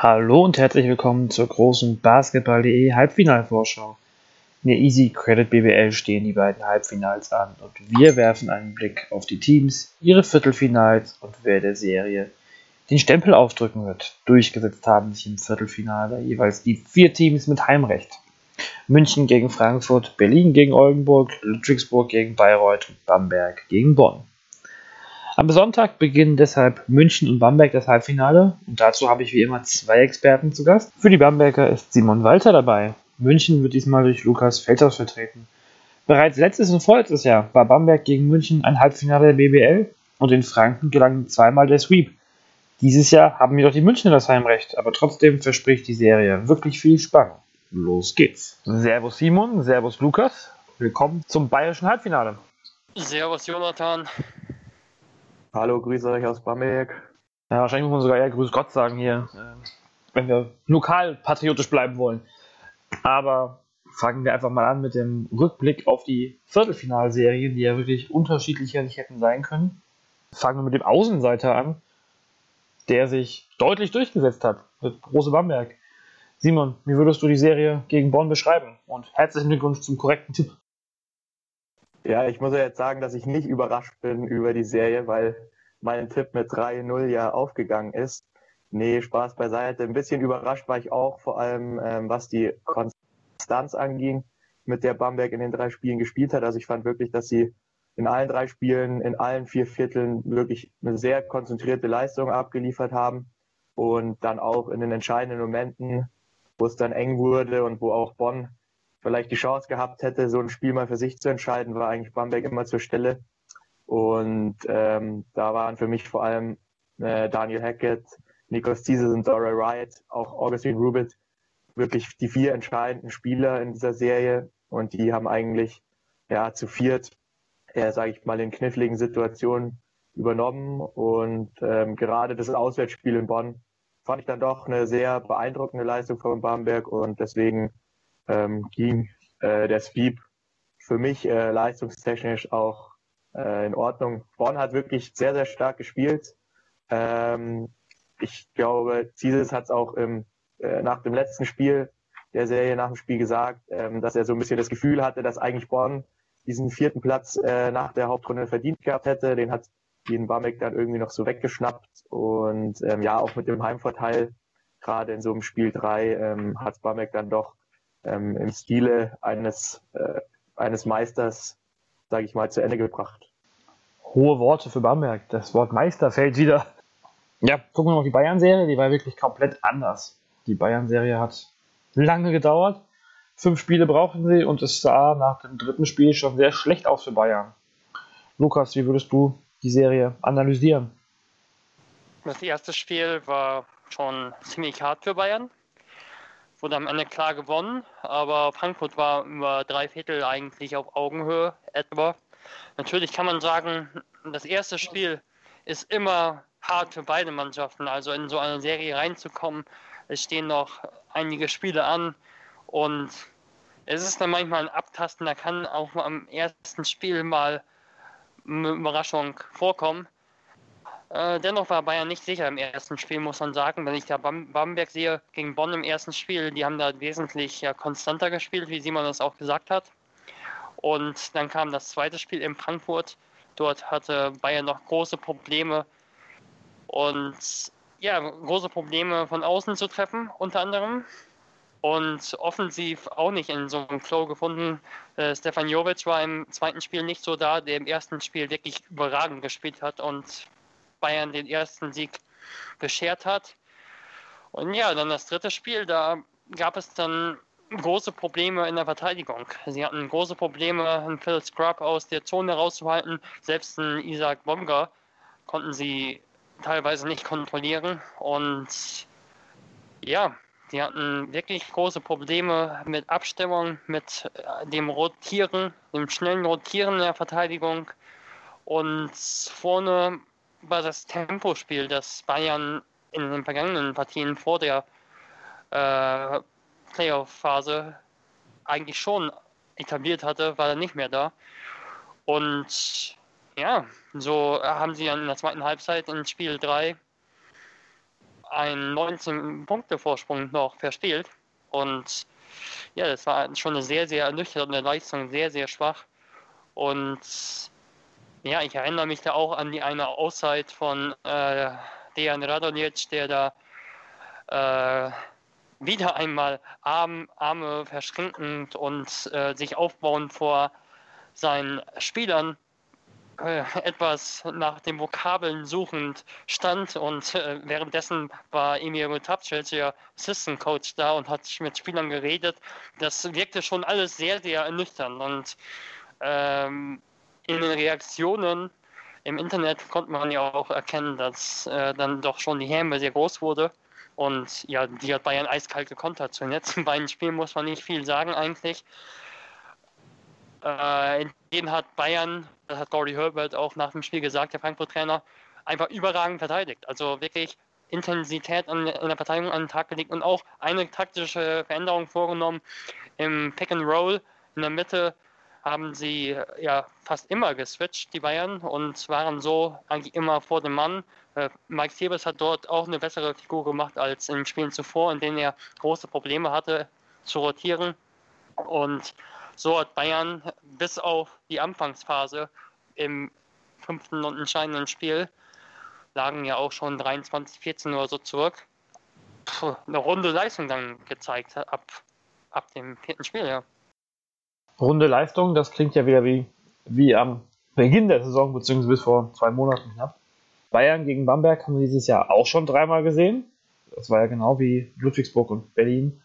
Hallo und herzlich willkommen zur großen Basketball.de Halbfinalvorschau. In der Easy Credit BBL stehen die beiden Halbfinals an und wir werfen einen Blick auf die Teams, ihre Viertelfinals und wer der Serie den Stempel aufdrücken wird. Durchgesetzt haben sich im Viertelfinale jeweils die vier Teams mit Heimrecht. München gegen Frankfurt, Berlin gegen Oldenburg, Ludwigsburg gegen Bayreuth und Bamberg gegen Bonn. Am Sonntag beginnen deshalb München und Bamberg das Halbfinale und dazu habe ich wie immer zwei Experten zu Gast. Für die Bamberger ist Simon Walter dabei. München wird diesmal durch Lukas Feldhaus vertreten. Bereits letztes und vorletztes Jahr war Bamberg gegen München ein Halbfinale der BBL und in Franken gelang zweimal der Sweep. Dieses Jahr haben jedoch die Münchner das Heimrecht, aber trotzdem verspricht die Serie wirklich viel Spannung. Los geht's. Servus Simon, Servus Lukas. Willkommen zum bayerischen Halbfinale. Servus Jonathan. Hallo, grüße euch aus Bamberg. Ja, wahrscheinlich muss man sogar eher Grüß Gott sagen hier, äh, wenn wir lokal patriotisch bleiben wollen. Aber fangen wir einfach mal an mit dem Rückblick auf die Viertelfinalserien, die ja wirklich unterschiedlicher nicht hätten sein können. Fangen wir mit dem Außenseiter an, der sich deutlich durchgesetzt hat, mit Große Bamberg. Simon, wie würdest du die Serie gegen Bonn beschreiben? Und herzlichen Glückwunsch zum korrekten Tipp. Ja, ich muss ja jetzt sagen, dass ich nicht überrascht bin über die Serie, weil mein Tipp mit 3-0 ja aufgegangen ist. Nee, Spaß beiseite. Ein bisschen überrascht war ich auch, vor allem ähm, was die Konstanz anging, mit der Bamberg in den drei Spielen gespielt hat. Also ich fand wirklich, dass sie in allen drei Spielen, in allen vier Vierteln wirklich eine sehr konzentrierte Leistung abgeliefert haben und dann auch in den entscheidenden Momenten, wo es dann eng wurde und wo auch Bonn vielleicht die Chance gehabt hätte, so ein Spiel mal für sich zu entscheiden, war eigentlich Bamberg immer zur Stelle. Und ähm, da waren für mich vor allem äh, Daniel Hackett, Nikos Zieses und Dora Wright, auch Augustine Rubit, wirklich die vier entscheidenden Spieler in dieser Serie. Und die haben eigentlich ja zu viert, äh, sage ich mal, in kniffligen Situationen übernommen. Und ähm, gerade das Auswärtsspiel in Bonn fand ich dann doch eine sehr beeindruckende Leistung von Bamberg und deswegen ähm, ging äh, der Sweep für mich äh, leistungstechnisch auch äh, in Ordnung. Bonn hat wirklich sehr, sehr stark gespielt. Ähm, ich glaube, Zieses hat es auch im, äh, nach dem letzten Spiel der Serie nach dem Spiel gesagt, ähm, dass er so ein bisschen das Gefühl hatte, dass eigentlich Bonn diesen vierten Platz äh, nach der Hauptrunde verdient gehabt hätte. Den hat Ian Bamek dann irgendwie noch so weggeschnappt. Und ähm, ja, auch mit dem Heimvorteil, gerade in so einem Spiel 3, ähm, hat Bamek dann doch ähm, im Stile eines, äh, eines Meisters, sage ich mal, zu Ende gebracht. Hohe Worte für Bamberg. Das Wort Meister fällt wieder. Ja, gucken wir noch die Bayern-Serie. Die war wirklich komplett anders. Die Bayern-Serie hat lange gedauert. Fünf Spiele brauchten sie und es sah nach dem dritten Spiel schon sehr schlecht aus für Bayern. Lukas, wie würdest du die Serie analysieren? Das erste Spiel war schon ziemlich hart für Bayern wurde am Ende klar gewonnen, aber Frankfurt war über drei Viertel eigentlich auf Augenhöhe etwa. Natürlich kann man sagen, das erste Spiel ist immer hart für beide Mannschaften, also in so eine Serie reinzukommen. Es stehen noch einige Spiele an und es ist dann manchmal ein Abtasten, da kann auch am ersten Spiel mal eine Überraschung vorkommen. Äh, dennoch war Bayern nicht sicher im ersten Spiel, muss man sagen. Wenn ich da Bamberg sehe gegen Bonn im ersten Spiel, die haben da wesentlich ja, konstanter gespielt, wie Simon das auch gesagt hat. Und dann kam das zweite Spiel in Frankfurt. Dort hatte Bayern noch große Probleme und ja, große Probleme von außen zu treffen, unter anderem. Und offensiv auch nicht in so einem Flow gefunden. Äh, Stefan Jovic war im zweiten Spiel nicht so da, der im ersten Spiel wirklich überragend gespielt hat und Bayern den ersten Sieg beschert hat. Und ja, dann das dritte Spiel, da gab es dann große Probleme in der Verteidigung. Sie hatten große Probleme, einen Phil Scrub aus der Zone rauszuhalten. Selbst einen Isaac Bonga konnten sie teilweise nicht kontrollieren. Und ja, sie hatten wirklich große Probleme mit Abstimmung, mit äh, dem Rotieren, dem schnellen Rotieren der Verteidigung. Und vorne war das Tempospiel, das Bayern in den vergangenen Partien vor der äh, Playoff-Phase eigentlich schon etabliert hatte, war er nicht mehr da. Und ja, so haben sie dann in der zweiten Halbzeit in Spiel 3 einen 19-Punkte-Vorsprung noch verspielt. Und ja, das war schon eine sehr, sehr ernüchternde Leistung, sehr, sehr schwach. Und ja, ich erinnere mich da auch an die eine Auszeit von äh, Dejan Radonjic, der da äh, wieder einmal Arm, Arme verschränkend und äh, sich aufbauend vor seinen Spielern äh, etwas nach den Vokabeln suchend stand und äh, währenddessen war Emil Tapcic, der Assistant Coach, da und hat mit Spielern geredet. Das wirkte schon alles sehr, sehr ernüchternd und ähm, in den Reaktionen im Internet konnte man ja auch erkennen, dass äh, dann doch schon die Häme sehr groß wurde. Und ja, die hat Bayern eiskalt gekontert. Zu den letzten beiden Spielen muss man nicht viel sagen eigentlich. Äh, in denen hat Bayern, das hat Gordy Herbert auch nach dem Spiel gesagt, der Frankfurt-Trainer, einfach überragend verteidigt. Also wirklich Intensität an, in der Verteidigung an den Tag gelegt und auch eine taktische Veränderung vorgenommen im Pick and Roll in der Mitte haben sie ja fast immer geswitcht, die Bayern, und waren so eigentlich immer vor dem Mann. Äh, Mike Siebes hat dort auch eine bessere Figur gemacht als in den Spielen zuvor, in denen er große Probleme hatte zu rotieren. Und so hat Bayern bis auf die Anfangsphase im fünften und entscheidenden Spiel lagen ja auch schon 23, 14 oder so zurück. Puh, eine runde Leistung dann gezeigt ab, ab dem vierten Spiel, ja runde Leistung, das klingt ja wieder wie, wie am Beginn der Saison, beziehungsweise bis vor zwei Monaten knapp. Bayern gegen Bamberg haben wir dieses Jahr auch schon dreimal gesehen. Das war ja genau wie Ludwigsburg und Berlin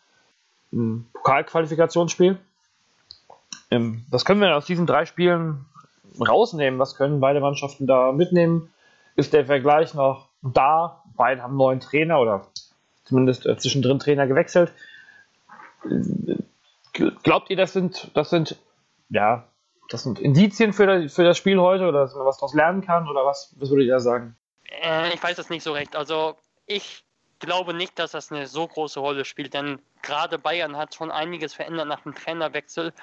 ein Pokalqualifikationsspiel. Ähm, was können wir aus diesen drei Spielen rausnehmen? Was können beide Mannschaften da mitnehmen? Ist der Vergleich noch da? Beide haben neuen Trainer oder zumindest äh, zwischendrin Trainer gewechselt. Glaubt ihr, das sind, das sind, ja, das sind Indizien für das, für das Spiel heute oder dass man was daraus lernen kann oder was, was würdet ihr da sagen? Äh, ich weiß es nicht so recht. Also ich glaube nicht, dass das eine so große Rolle spielt, denn gerade Bayern hat schon einiges verändert nach dem Trainerwechsel.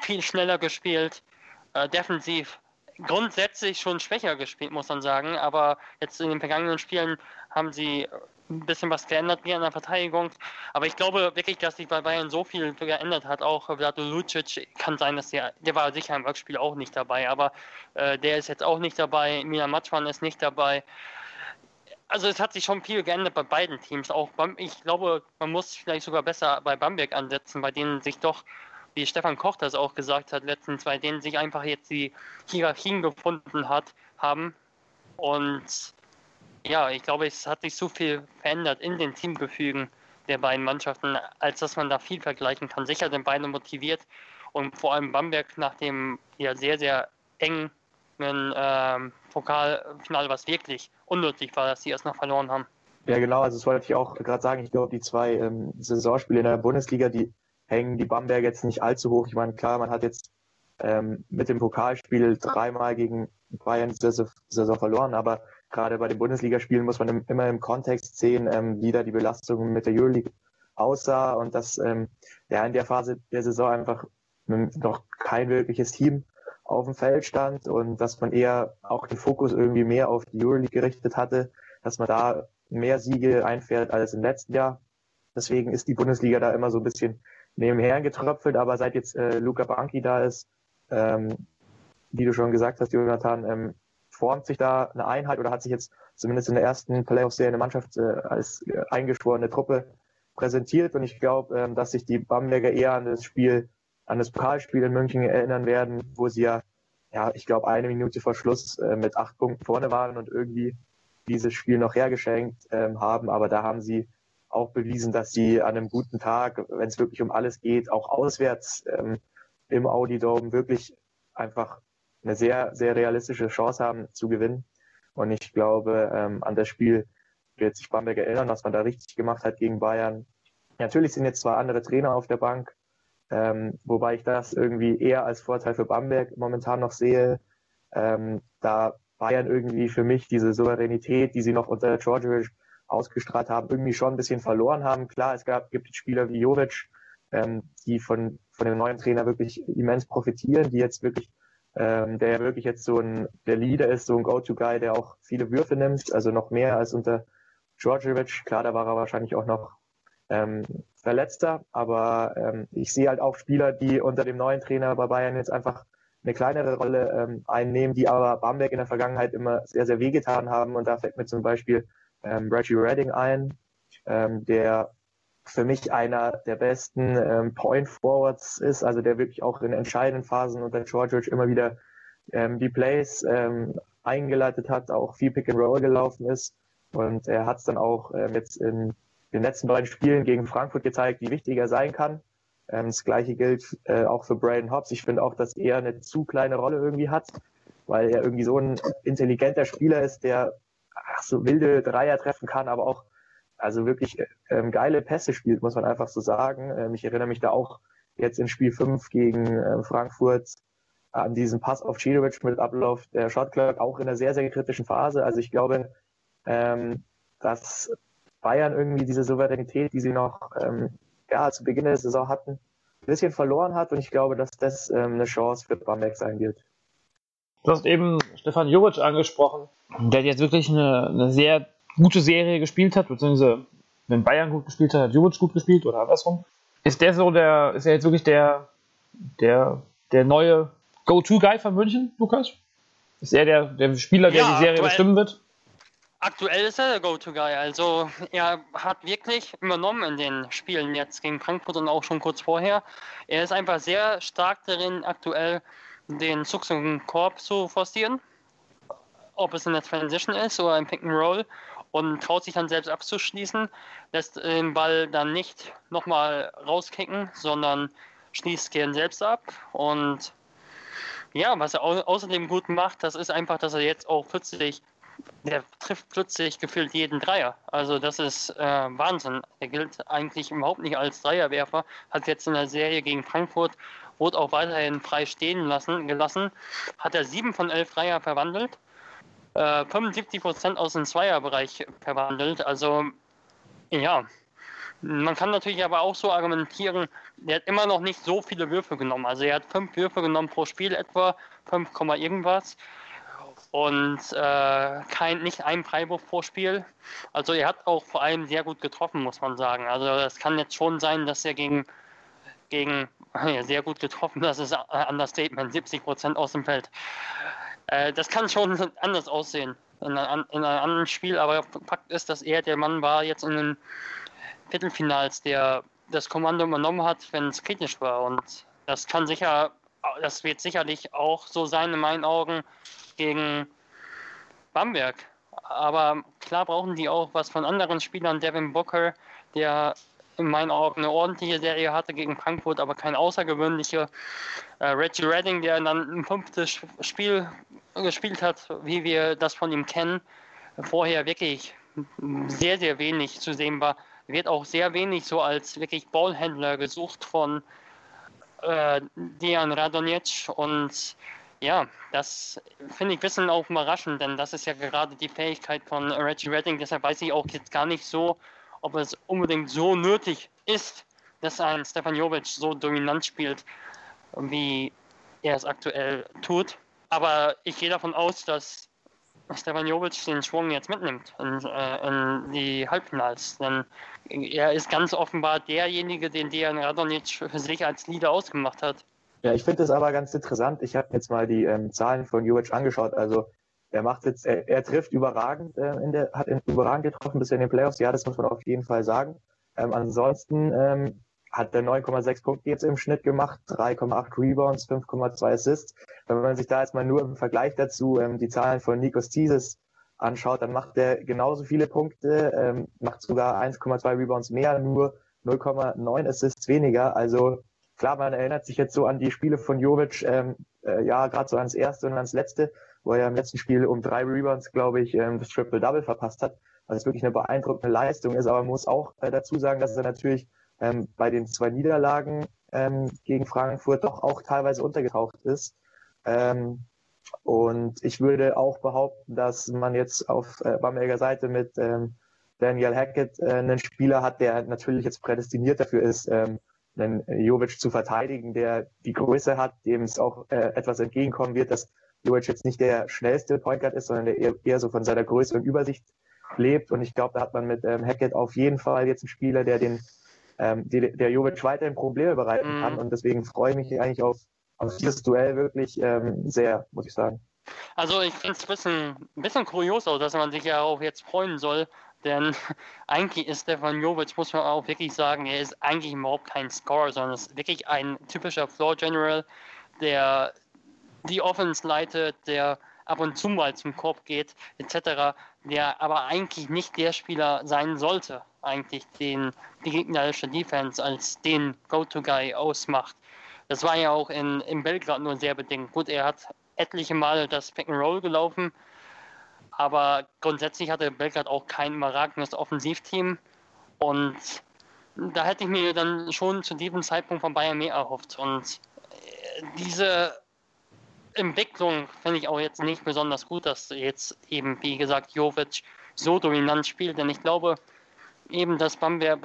Viel schneller gespielt, äh, defensiv grundsätzlich schon schwächer gespielt, muss man sagen. Aber jetzt in den vergangenen Spielen haben sie ein bisschen was geändert wie an der Verteidigung. Aber ich glaube wirklich, dass sich bei Bayern so viel geändert hat. Auch Vlado Lucic kann sein, dass der, der war sicher im Rückspiel auch nicht dabei, aber äh, der ist jetzt auch nicht dabei. Milan Matschmann ist nicht dabei. Also es hat sich schon viel geändert bei beiden Teams. Auch ich glaube, man muss vielleicht sogar besser bei Bamberg ansetzen, bei denen sich doch, wie Stefan Koch das auch gesagt hat, letztens, bei denen sich einfach jetzt die Hierarchien gefunden hat, haben. Und ja, ich glaube, es hat sich so viel verändert in den Teamgefügen der beiden Mannschaften, als dass man da viel vergleichen kann. Sicher sind beide motiviert und vor allem Bamberg nach dem ja sehr, sehr engen ähm, Pokalfinale, was wirklich unnötig war, dass sie erst noch verloren haben. Ja, genau, also das wollte ich auch gerade sagen. Ich glaube, die zwei ähm, Saisonspiele in der Bundesliga, die hängen die Bamberg jetzt nicht allzu hoch. Ich meine, klar, man hat jetzt ähm, mit dem Pokalspiel dreimal gegen Bayern Saison, Saison verloren, aber gerade bei den Bundesligaspielen muss man immer im Kontext sehen, ähm, wie da die Belastung mit der Euroleague aussah und dass ähm, ja in der Phase der Saison einfach noch kein wirkliches Team auf dem Feld stand und dass man eher auch den Fokus irgendwie mehr auf die Euroleague gerichtet hatte, dass man da mehr Siege einfährt als im letzten Jahr. Deswegen ist die Bundesliga da immer so ein bisschen nebenher getröpfelt, aber seit jetzt äh, Luca Banki da ist, ähm, wie du schon gesagt hast, Jonathan, ähm, formt sich da eine Einheit oder hat sich jetzt zumindest in der ersten Playoff-Serie eine Mannschaft äh, als äh, eingeschworene Truppe präsentiert. Und ich glaube, ähm, dass sich die Bamberger eher an das Spiel, an das Pokalspiel in München erinnern werden, wo sie ja, ja, ich glaube, eine Minute vor Schluss äh, mit acht Punkten vorne waren und irgendwie dieses Spiel noch hergeschenkt ähm, haben. Aber da haben sie auch bewiesen, dass sie an einem guten Tag, wenn es wirklich um alles geht, auch auswärts ähm, im Audi Dome wirklich einfach eine sehr, sehr realistische Chance haben zu gewinnen. Und ich glaube, ähm, an das Spiel wird sich Bamberg erinnern, was man da richtig gemacht hat gegen Bayern. Natürlich sind jetzt zwar andere Trainer auf der Bank, ähm, wobei ich das irgendwie eher als Vorteil für Bamberg momentan noch sehe, ähm, da Bayern irgendwie für mich diese Souveränität, die sie noch unter Georgievich ausgestrahlt haben, irgendwie schon ein bisschen verloren haben. Klar, es gab, gibt Spieler wie Jovic, ähm, die von, von dem neuen Trainer wirklich immens profitieren, die jetzt wirklich ähm, der ja wirklich jetzt so ein, der Leader ist, so ein Go-To-Guy, der auch viele Würfe nimmt, also noch mehr als unter Djordjevic, klar, da war er wahrscheinlich auch noch ähm, verletzter, aber ähm, ich sehe halt auch Spieler, die unter dem neuen Trainer bei Bayern jetzt einfach eine kleinere Rolle ähm, einnehmen, die aber Bamberg in der Vergangenheit immer sehr, sehr wehgetan haben. Und da fällt mir zum Beispiel ähm, Reggie Redding ein, ähm, der für mich einer der besten ähm, Point Forwards ist, also der wirklich auch in entscheidenden Phasen unter George immer wieder ähm, die Plays ähm, eingeleitet hat, auch viel Pick and Roll gelaufen ist. Und er hat es dann auch ähm, jetzt in den letzten beiden Spielen gegen Frankfurt gezeigt, wie wichtig er sein kann. Ähm, das gleiche gilt äh, auch für Braden Hobbs. Ich finde auch, dass er eine zu kleine Rolle irgendwie hat, weil er irgendwie so ein intelligenter Spieler ist, der ach, so wilde Dreier treffen kann, aber auch also wirklich ähm, geile Pässe spielt, muss man einfach so sagen. Ähm, ich erinnere mich da auch jetzt in Spiel 5 gegen äh, Frankfurt an diesen Pass auf Cidovic mit Ablauf der Shotclock, auch in einer sehr, sehr kritischen Phase. Also ich glaube, ähm, dass Bayern irgendwie diese Souveränität, die sie noch ähm, ja, zu Beginn der Saison hatten, ein bisschen verloren hat und ich glaube, dass das ähm, eine Chance für Bamberg sein wird. Du hast eben Stefan Jovic angesprochen, der jetzt wirklich eine, eine sehr gute Serie gespielt hat, beziehungsweise wenn Bayern gut gespielt hat, hat Jovic gut gespielt oder andersrum. Ist der so der, ist er jetzt wirklich der, der, der neue Go-To-Guy von München, Lukas? Ist er der, der Spieler, der ja, die Serie bestimmen wird? Aktuell ist er der Go-To-Guy. Also er hat wirklich übernommen in den Spielen jetzt gegen Frankfurt und auch schon kurz vorher. Er ist einfach sehr stark darin, aktuell den Zug zum Korb zu forcieren. Ob es in der Transition ist oder im Pick and Roll und traut sich dann selbst abzuschließen, lässt den Ball dann nicht nochmal rauskicken, sondern schließt gern selbst ab. Und ja, was er au außerdem gut macht, das ist einfach, dass er jetzt auch plötzlich, der trifft plötzlich gefühlt jeden Dreier. Also das ist äh, Wahnsinn. Er gilt eigentlich überhaupt nicht als Dreierwerfer, hat jetzt in der Serie gegen Frankfurt wurde auch weiterhin frei stehen lassen, gelassen, hat er sieben von elf Dreier verwandelt 75 äh, Prozent aus dem Zweierbereich verwandelt. Also ja, man kann natürlich aber auch so argumentieren, er hat immer noch nicht so viele Würfe genommen. Also er hat fünf Würfe genommen pro Spiel etwa, 5, irgendwas. Und äh, kein, nicht ein Freiwurf pro Spiel. Also er hat auch vor allem sehr gut getroffen, muss man sagen. Also es kann jetzt schon sein, dass er gegen, gegen ja, sehr gut getroffen, das ist ein Understatement, 70 Prozent aus dem Feld. Äh, das kann schon anders aussehen in, einer, in einem anderen Spiel, aber Fakt ist, dass er der Mann war jetzt in den Viertelfinals, der das Kommando übernommen hat, wenn es kritisch war. Und das kann sicher, das wird sicherlich auch so sein in meinen Augen gegen Bamberg. Aber klar brauchen die auch was von anderen Spielern. Devin Booker, der in meinen Augen eine ordentliche Serie hatte gegen Frankfurt, aber keine außergewöhnliche. Äh, Reggie Redding, der dann ein fünftes Spiel gespielt hat, wie wir das von ihm kennen, vorher wirklich sehr, sehr wenig zu sehen war, wird auch sehr wenig so als wirklich Ballhändler gesucht von äh, Dejan Radonjic und ja, das finde ich ein bisschen auch überraschend, denn das ist ja gerade die Fähigkeit von Reggie Redding. Deshalb weiß ich auch jetzt gar nicht so, ob es unbedingt so nötig ist, dass ein Stefan Jovic so dominant spielt, wie er es aktuell tut. Aber ich gehe davon aus, dass Stefan Jovic den Schwung jetzt mitnimmt in, äh, in, die Halbfinals. Denn er ist ganz offenbar derjenige, den Dejan Radonic für sich als Leader ausgemacht hat. Ja, ich finde das aber ganz interessant. Ich habe jetzt mal die ähm, Zahlen von Jovic angeschaut. Also er macht jetzt, er, er trifft überragend, äh, in der, hat überragend getroffen bisher in den Playoffs. Ja, das muss man auf jeden Fall sagen. Ähm, ansonsten ähm, hat er 9,6 Punkte jetzt im Schnitt gemacht, 3,8 Rebounds, 5,2 Assists. Wenn man sich da jetzt mal nur im Vergleich dazu ähm, die Zahlen von Nikos Thesis anschaut, dann macht er genauso viele Punkte, ähm, macht sogar 1,2 Rebounds mehr, nur 0,9 Assists weniger. Also klar, man erinnert sich jetzt so an die Spiele von Jovic, ähm, äh, ja, gerade so ans erste und ans letzte wo er im letzten Spiel um drei Rebounds, glaube ich, ähm, das Triple-Double verpasst hat, was wirklich eine beeindruckende Leistung ist. Aber man muss auch äh, dazu sagen, dass er natürlich ähm, bei den zwei Niederlagen ähm, gegen Frankfurt doch auch teilweise untergetaucht ist. Und ich würde auch behaupten, dass man jetzt auf äh, Bamberger Seite mit Daniel Hackett äh, einen Spieler hat, der natürlich jetzt prädestiniert dafür ist, einen Jovic zu verteidigen, der die Größe hat, dem es auch äh, etwas entgegenkommen wird, dass Jovic jetzt nicht der schnellste Point Guard ist, sondern der eher, eher so von seiner Größe und Übersicht lebt. Und ich glaube, da hat man mit ähm, Hackett auf jeden Fall jetzt einen Spieler, der den ähm, die, der Jovic weiterhin Probleme bereiten kann. Mm. Und deswegen freue ich mich eigentlich auf, auf dieses Duell wirklich ähm, sehr, muss ich sagen. Also ich finde es ein bisschen, ein bisschen kurios auch, dass man sich ja auch jetzt freuen soll, denn eigentlich ist Stefan Jovic, muss man auch wirklich sagen, er ist eigentlich überhaupt kein Scorer, sondern ist wirklich ein typischer Floor General, der die Offense leitet, der ab und zu mal zum Korb geht, etc., der aber eigentlich nicht der Spieler sein sollte, eigentlich den die gegnerische Defense als den Go-To-Guy ausmacht. Das war ja auch in, in Belgrad nur sehr bedingt. Gut, er hat etliche Male das Pick and Roll gelaufen, aber grundsätzlich hatte Belgrad auch kein überragendes Offensivteam und da hätte ich mir dann schon zu diesem Zeitpunkt von Bayern mehr erhofft und äh, diese Entwicklung finde ich auch jetzt nicht besonders gut, dass jetzt eben, wie gesagt, Jovic so dominant spielt, denn ich glaube eben, dass, Bamberg,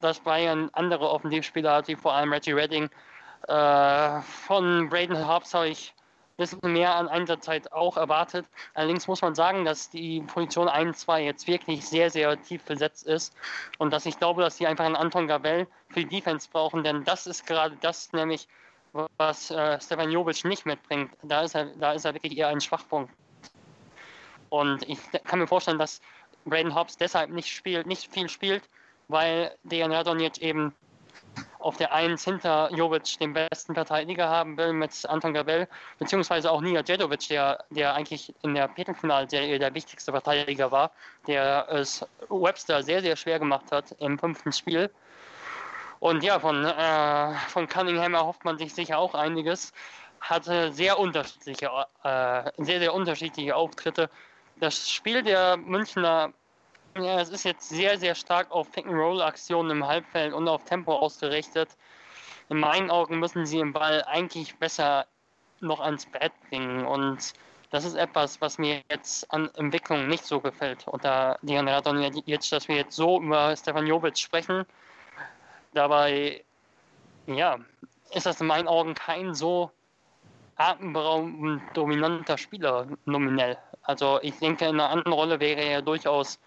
dass Bayern andere Offensivspieler hat, wie vor allem Reggie Redding. Äh, von Braden Hobbs habe ich bisschen mehr an Einsatzzeit auch erwartet. Allerdings muss man sagen, dass die Position 1, 2 jetzt wirklich sehr, sehr tief besetzt ist und dass ich glaube, dass sie einfach einen Anton Gabel für die Defense brauchen, denn das ist gerade das nämlich, was äh, Stefan Jovic nicht mitbringt. Da ist, er, da ist er wirklich eher ein Schwachpunkt. Und ich kann mir vorstellen, dass Braden Hobbs deshalb nicht spielt, nicht viel spielt, weil Dejan Radonjic eben auf der 1 hinter Jovic den besten Verteidiger haben will mit Anton Gabel, beziehungsweise auch Nia Djedovic, der, der eigentlich in der Viertelfinalserie der wichtigste Verteidiger war, der es Webster sehr, sehr schwer gemacht hat im fünften Spiel. Und ja, von, äh, von Cunningham erhofft man sich sicher auch einiges. Hatte sehr unterschiedliche, äh, sehr, sehr unterschiedliche Auftritte. Das Spiel der Münchner ja, es ist jetzt sehr, sehr stark auf Pick-and-Roll-Aktionen im Halbfeld und auf Tempo ausgerichtet. In meinen Augen müssen sie den Ball eigentlich besser noch ans Bett bringen. Und das ist etwas, was mir jetzt an Entwicklung nicht so gefällt. Unter Dian Radon jetzt, dass wir jetzt so über Stefan Jovic sprechen. Dabei, ja, ist das in meinen Augen kein so atemberaubend dominanter Spieler nominell. Also ich denke, in einer anderen Rolle wäre er durchaus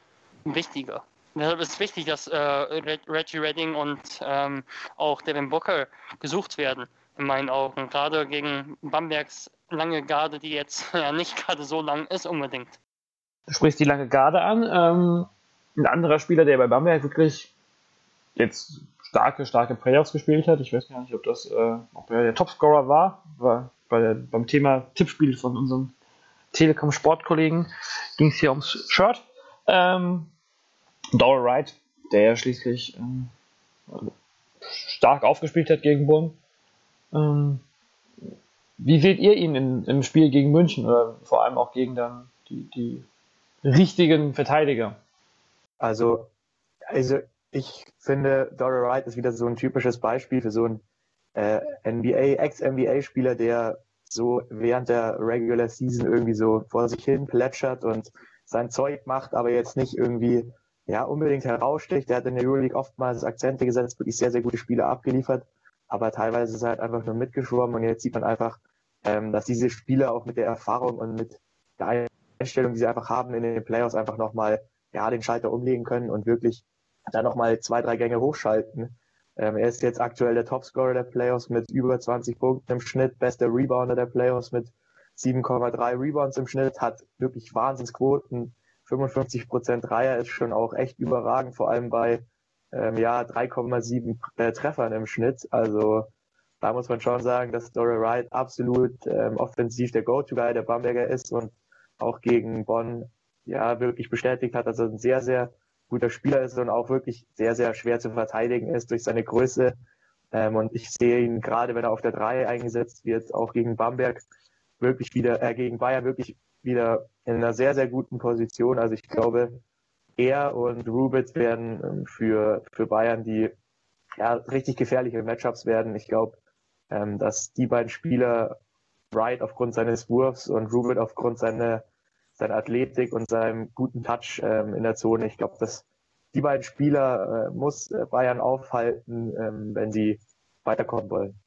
wichtiger. Deshalb ist es wichtig, dass äh, Reggie Redding und ähm, auch Devin Booker gesucht werden, in meinen Augen. Gerade gegen Bambergs lange Garde, die jetzt ja nicht gerade so lang ist unbedingt. Du sprichst die lange Garde an. Ähm, ein anderer Spieler, der bei Bamberg wirklich jetzt starke, starke Playoffs gespielt hat. Ich weiß gar nicht, ob das äh, ob er der Topscorer war, war bei der, beim Thema Tippspiel von unseren Telekom-Sportkollegen ging es hier ums Shirt. Ähm, Doral Wright, der ja schließlich ähm, stark aufgespielt hat gegen Bonn. Ähm, wie seht ihr ihn in, im Spiel gegen München oder vor allem auch gegen dann die, die richtigen Verteidiger? Also, also ich finde, Doral Wright ist wieder so ein typisches Beispiel für so einen äh, NBA, Ex-NBA-Spieler, der so während der Regular Season irgendwie so vor sich hin plätschert und sein Zeug macht, aber jetzt nicht irgendwie ja, unbedingt heraussticht. Der hat in der Euroleague oftmals Akzente gesetzt, wirklich sehr, sehr gute Spiele abgeliefert, aber teilweise ist er halt einfach nur mitgeschwommen und jetzt sieht man einfach, ähm, dass diese Spieler auch mit der Erfahrung und mit der Einstellung, die sie einfach haben in den Playoffs, einfach nochmal ja, den Schalter umlegen können und wirklich da nochmal zwei, drei Gänge hochschalten. Ähm, er ist jetzt aktuell der Topscorer der Playoffs mit über 20 Punkten im Schnitt, bester Rebounder der Playoffs mit 7,3 Rebounds im Schnitt, hat wirklich Wahnsinnsquoten, 55 Prozent Dreier ist schon auch echt überragend, vor allem bei ähm, ja 3,7 äh, Treffern im Schnitt. Also da muss man schon sagen, dass Dory Wright absolut ähm, offensiv der Go-To-Guy der Bamberger ist und auch gegen Bonn ja wirklich bestätigt hat, dass er ein sehr, sehr guter Spieler ist und auch wirklich sehr, sehr schwer zu verteidigen ist durch seine Größe. Ähm, und ich sehe ihn gerade, wenn er auf der 3 eingesetzt wird, auch gegen Bamberg wirklich wieder, äh, gegen Bayern wirklich wieder in einer sehr, sehr guten Position. Also ich glaube, er und Rubitz werden ähm, für, für Bayern die ja, richtig gefährliche Matchups werden. Ich glaube, ähm, dass die beiden Spieler, Wright aufgrund seines Wurfs und Rubit aufgrund seiner, seiner Athletik und seinem guten Touch ähm, in der Zone, ich glaube, dass die beiden Spieler äh, muss Bayern aufhalten, ähm, wenn sie weiterkommen wollen.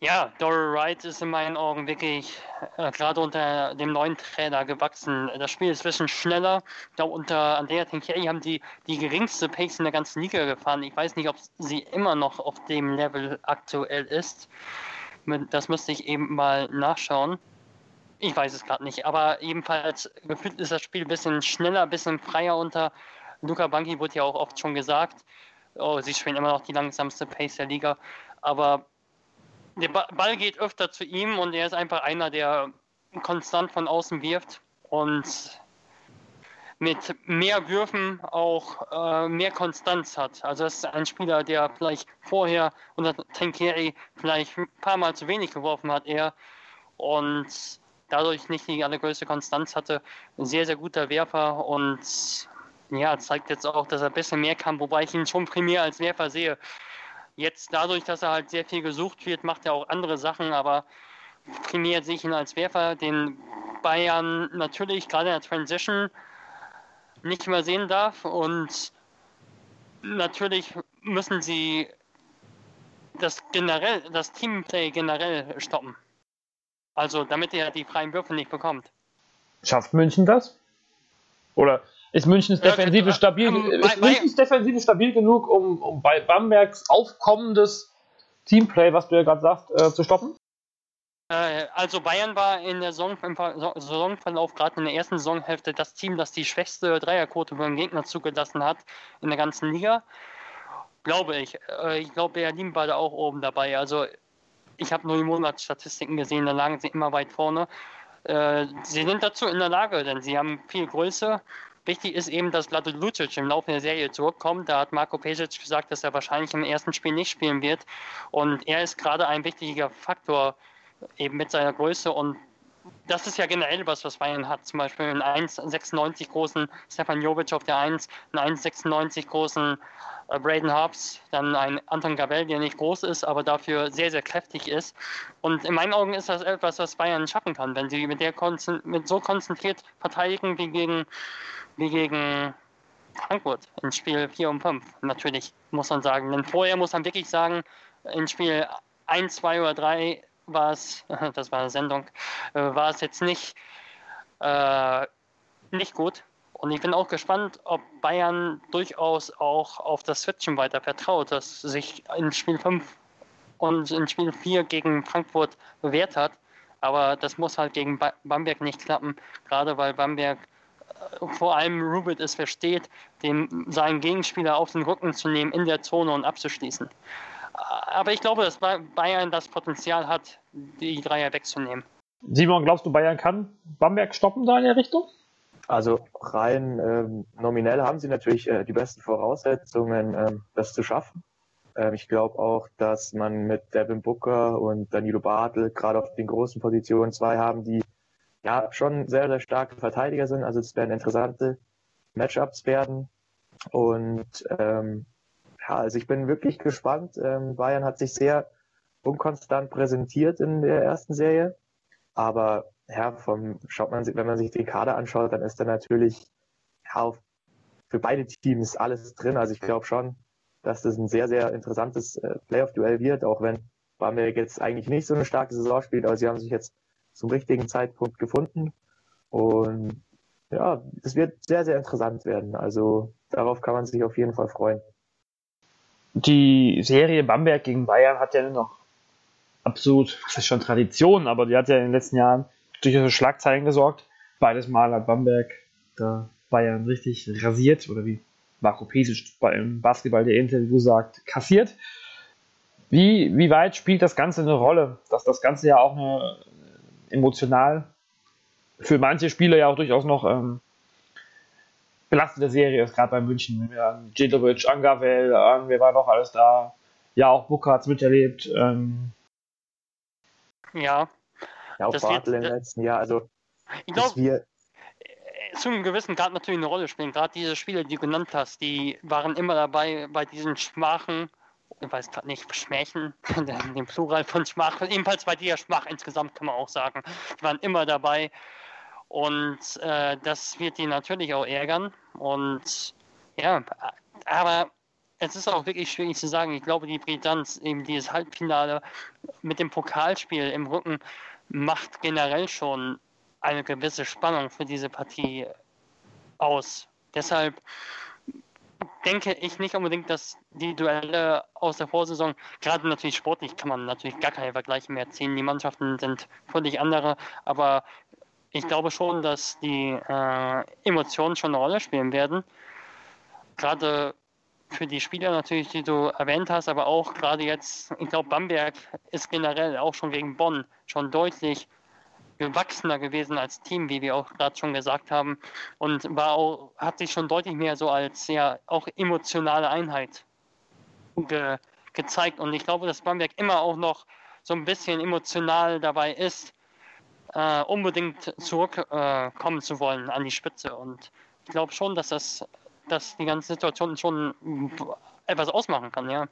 Ja, Dory Wright ist in meinen Augen wirklich äh, gerade unter dem neuen Trainer gewachsen. Das Spiel ist ein bisschen schneller. Ich glaube, unter Andrea Tinkieri haben die die geringste Pace in der ganzen Liga gefahren. Ich weiß nicht, ob sie immer noch auf dem Level aktuell ist. Das müsste ich eben mal nachschauen. Ich weiß es gerade nicht, aber jedenfalls gefühlt ist das Spiel ein bisschen schneller, ein bisschen freier unter Luca Banki, wurde ja auch oft schon gesagt. Oh, sie spielen immer noch die langsamste Pace der Liga, aber der Ball geht öfter zu ihm und er ist einfach einer, der konstant von außen wirft und mit mehr Würfen auch äh, mehr Konstanz hat. Also das ist ein Spieler, der vielleicht vorher unter Tenkeri vielleicht ein paar Mal zu wenig geworfen hat, er und dadurch nicht die allergrößte Konstanz hatte. Ein sehr, sehr guter Werfer und ja, zeigt jetzt auch, dass er ein bisschen mehr kann, wobei ich ihn schon primär als Werfer sehe. Jetzt dadurch, dass er halt sehr viel gesucht wird, macht er auch andere Sachen, aber primär sehe ich ihn als Werfer, den Bayern natürlich gerade in der Transition nicht mehr sehen darf und natürlich müssen sie das generell, das Teamplay generell stoppen. Also damit er die freien Würfe nicht bekommt. Schafft München das? Oder ist Münchens Defensive stabil, ähm, ist Münchens Defensive stabil genug, um, um bei Bambergs aufkommendes Teamplay, was du ja gerade sagst, äh, zu stoppen? Äh, also Bayern war in der Saison, im Saisonverlauf gerade in der ersten Saisonhälfte das Team, das die schwächste Dreierquote beim Gegner zugelassen hat in der ganzen Liga. Glaube ich. Äh, ich glaube, Berlin war da auch oben dabei. Also ich habe nur die Monatsstatistiken gesehen, da lagen sie immer weit vorne. Äh, sie sind dazu in der Lage, denn sie haben viel Größe, Wichtig ist eben, dass Vlado Lucic im Laufe der Serie zurückkommt. Da hat Marco Pesic gesagt, dass er wahrscheinlich im ersten Spiel nicht spielen wird. Und er ist gerade ein wichtiger Faktor eben mit seiner Größe und das ist ja generell was, was Bayern hat. Zum Beispiel einen 1,96 großen Stefan Jovic auf der 1, einen 1,96 großen Braden Hobbs, dann ein Anton Gabel, der nicht groß ist, aber dafür sehr, sehr kräftig ist. Und in meinen Augen ist das etwas, was Bayern schaffen kann, wenn sie mit, der mit so konzentriert verteidigen wie gegen wie gegen Frankfurt in Spiel 4 und 5. Natürlich muss man sagen. Denn vorher muss man wirklich sagen, in Spiel 1, 2 oder 3 war es, das war eine Sendung, äh, war es jetzt nicht, äh, nicht gut. Und ich bin auch gespannt, ob Bayern durchaus auch auf das Switchen weiter vertraut, das sich in Spiel 5 und in Spiel 4 gegen Frankfurt bewährt hat. Aber das muss halt gegen Bamberg nicht klappen, gerade weil Bamberg vor allem Rubit es versteht, den, seinen Gegenspieler auf den Rücken zu nehmen in der Zone und abzuschließen. Aber ich glaube, dass Bayern das Potenzial hat, die Dreier wegzunehmen. Simon, glaubst du, Bayern kann Bamberg stoppen da in der Richtung? Also rein ähm, nominell haben sie natürlich äh, die besten Voraussetzungen, ähm, das zu schaffen. Ähm, ich glaube auch, dass man mit Devin Booker und Danilo Bartel gerade auf den großen Positionen zwei haben, die ja schon sehr, sehr starke Verteidiger sind. Also es werden interessante Matchups werden. Und ähm, ja, also ich bin wirklich gespannt. Ähm, Bayern hat sich sehr unkonstant präsentiert in der ersten Serie. Aber ja, vom, schaut man, wenn man sich den Kader anschaut, dann ist da natürlich ja, für beide Teams alles drin. Also ich glaube schon, dass das ein sehr, sehr interessantes äh, Playoff-Duell wird, auch wenn Bamberg jetzt eigentlich nicht so eine starke Saison spielt, aber sie haben sich jetzt zum richtigen Zeitpunkt gefunden. Und ja, es wird sehr, sehr interessant werden. Also darauf kann man sich auf jeden Fall freuen. Die Serie Bamberg gegen Bayern hat ja noch absolut, das ist schon Tradition, aber die hat ja in den letzten Jahren durchaus Schlagzeilen gesorgt. Beides Mal hat Bamberg da Bayern richtig rasiert oder wie Marco Pesic beim Basketball der Interview sagt, kassiert. Wie, wie weit spielt das Ganze eine Rolle, dass das Ganze ja auch eine emotional für manche Spieler ja auch durchaus noch ähm, belastende Serie ist, gerade bei München. Wir haben Djedovic, Angavel, an, wer war noch alles da? Ja, auch Booker hat es miterlebt. Ähm. Ja. Ja, auch Bartel im letzten Jahr. Also, ich glaube, wir äh, zu einem gewissen Grad natürlich eine Rolle spielen. Gerade diese Spiele, die du genannt hast, die waren immer dabei bei diesen schwachen ich weiß gerade nicht, Schmärchen, den Plural von Schmach, ebenfalls bei dir Schmach insgesamt kann man auch sagen, die waren immer dabei und äh, das wird die natürlich auch ärgern und ja, aber es ist auch wirklich schwierig zu sagen. Ich glaube, die Britanz, eben dieses Halbfinale mit dem Pokalspiel im Rücken, macht generell schon eine gewisse Spannung für diese Partie aus. Deshalb denke ich nicht unbedingt, dass die Duelle aus der Vorsaison, gerade natürlich sportlich kann man natürlich gar keine Vergleiche mehr ziehen. Die Mannschaften sind völlig andere, aber ich glaube schon, dass die äh, Emotionen schon eine Rolle spielen werden. Gerade für die Spieler natürlich, die du erwähnt hast, aber auch gerade jetzt, ich glaube, Bamberg ist generell auch schon gegen Bonn schon deutlich gewachsener gewesen als Team, wie wir auch gerade schon gesagt haben, und war auch, hat sich schon deutlich mehr so als ja auch emotionale Einheit ge, gezeigt. Und ich glaube, dass Bamberg immer auch noch so ein bisschen emotional dabei ist, äh, unbedingt zurückkommen äh, zu wollen an die Spitze. Und ich glaube schon, dass das, dass die ganze Situation schon etwas ausmachen kann, ja.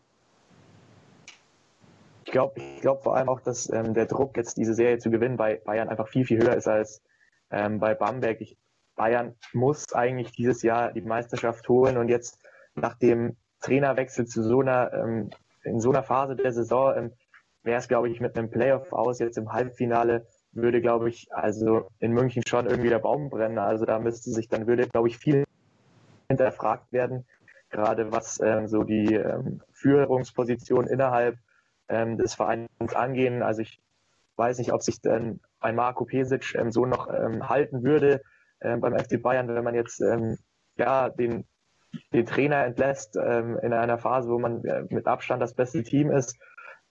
Ich glaube ich glaub vor allem auch, dass ähm, der Druck, jetzt diese Serie zu gewinnen, bei Bayern einfach viel, viel höher ist als ähm, bei Bamberg. Ich, Bayern muss eigentlich dieses Jahr die Meisterschaft holen und jetzt nach dem Trainerwechsel zu so einer, ähm, in so einer Phase der Saison ähm, wäre es, glaube ich, mit einem Playoff aus jetzt im Halbfinale würde, glaube ich, also in München schon irgendwie der Baum brennen. Also da müsste sich dann würde, glaube ich, viel hinterfragt werden, gerade was ähm, so die ähm, Führungsposition innerhalb ähm, des Vereins angehen. Also ich weiß nicht, ob sich dann ein Marco Pesic ähm, so noch ähm, halten würde ähm, beim FC Bayern, wenn man jetzt ja den, den Trainer entlässt in einer Phase, wo man äh, mit Abstand das beste Team ist.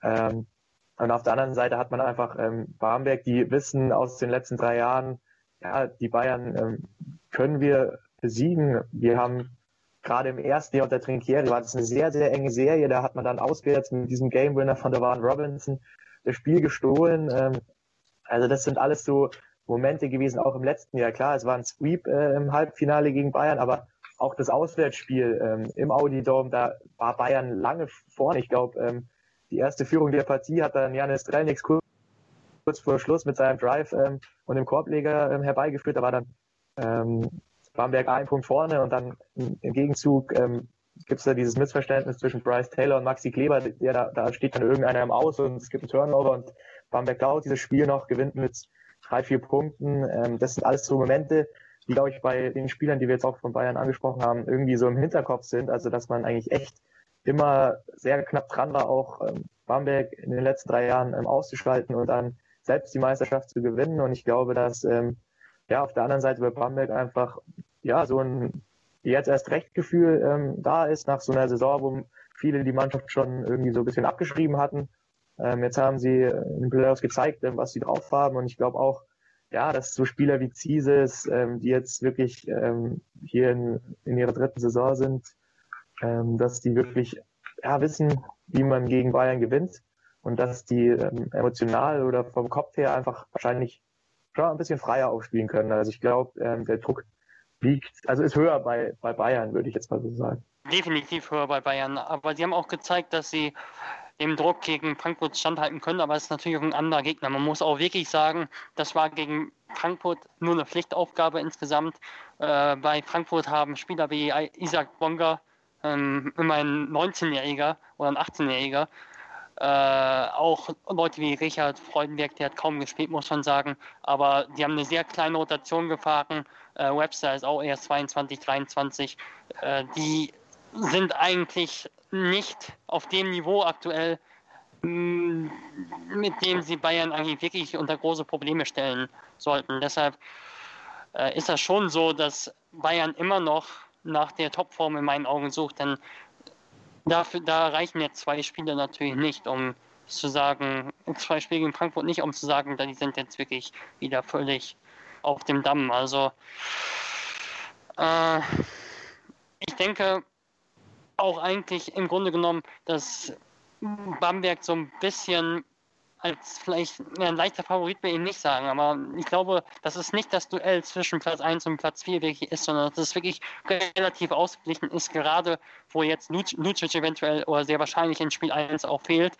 Und auf der anderen Seite hat man einfach Barmbek, die wissen aus den letzten drei Jahren, ja, die Bayern können wir besiegen. Wir haben gerade im ersten Jahr unter Trinkieri war das eine sehr, sehr enge Serie. Da hat man dann auswärts mit diesem Game Winner von Warren Robinson das Spiel gestohlen. Ähm, also das sind alles so Momente gewesen, auch im letzten Jahr. Klar, es war ein Sweep äh, im Halbfinale gegen Bayern, aber auch das Auswärtsspiel ähm, im Audi Dome, da war Bayern lange vorne. Ich glaube, ähm, die erste Führung der Partie hat dann Janis Strelnix kurz, vor Schluss mit seinem Drive und dem Korbleger herbeigeführt. Da war dann Bamberg ein Punkt vorne und dann im Gegenzug ähm, gibt es da dieses Missverständnis zwischen Bryce Taylor und Maxi Kleber, der da, da steht dann irgendeiner im Aus und es gibt einen Turnover und Bamberg klaut dieses Spiel noch, gewinnt mit drei, vier Punkten. Ähm, das sind alles so Momente, die, glaube ich, bei den Spielern, die wir jetzt auch von Bayern angesprochen haben, irgendwie so im Hinterkopf sind. Also, dass man eigentlich echt immer sehr knapp dran war, auch ähm, Bamberg in den letzten drei Jahren ähm, auszuschalten und dann selbst die Meisterschaft zu gewinnen. Und ich glaube, dass ähm, ja, auf der anderen Seite bei Bamberg einfach, ja, so ein jetzt erst recht Gefühl ähm, da ist nach so einer Saison, wo viele die Mannschaft schon irgendwie so ein bisschen abgeschrieben hatten. Ähm, jetzt haben sie in Playoffs gezeigt, ähm, was sie drauf haben und ich glaube auch, ja, dass so Spieler wie Zieses, ähm, die jetzt wirklich ähm, hier in, in ihrer dritten Saison sind, ähm, dass die wirklich ja, wissen, wie man gegen Bayern gewinnt und dass die ähm, emotional oder vom Kopf her einfach wahrscheinlich schon ein bisschen freier aufspielen können. Also ich glaube, ähm, der Druck liegt, also ist höher bei, bei Bayern, würde ich jetzt mal so sagen. Definitiv höher bei Bayern, aber sie haben auch gezeigt, dass sie dem Druck gegen Frankfurt standhalten können, aber es ist natürlich auch ein anderer Gegner. Man muss auch wirklich sagen, das war gegen Frankfurt nur eine Pflichtaufgabe insgesamt. Äh, bei Frankfurt haben Spieler wie Isaac Bonga, ähm, immer ein 19-Jähriger oder ein 18-Jähriger, äh, auch Leute wie Richard Freudenberg, der hat kaum gespielt, muss man sagen. Aber die haben eine sehr kleine Rotation gefahren. Äh, Webster ist auch erst 22, 23. Äh, die sind eigentlich nicht auf dem Niveau aktuell, mm, mit dem sie Bayern eigentlich wirklich unter große Probleme stellen sollten. Deshalb äh, ist das schon so, dass Bayern immer noch nach der Topform in meinen Augen sucht, denn Dafür, da reichen jetzt zwei Spiele natürlich nicht, um zu sagen, zwei Spiele in Frankfurt nicht, um zu sagen, die sind jetzt wirklich wieder völlig auf dem Damm. Also äh, ich denke auch eigentlich im Grunde genommen, dass Bamberg so ein bisschen als vielleicht ein leichter Favorit bei ihm nicht sagen, aber ich glaube, dass es nicht das Duell zwischen Platz 1 und Platz 4 wirklich ist, sondern dass es wirklich relativ ausgeglichen ist, gerade wo jetzt Lucic eventuell oder sehr wahrscheinlich in Spiel 1 auch fehlt.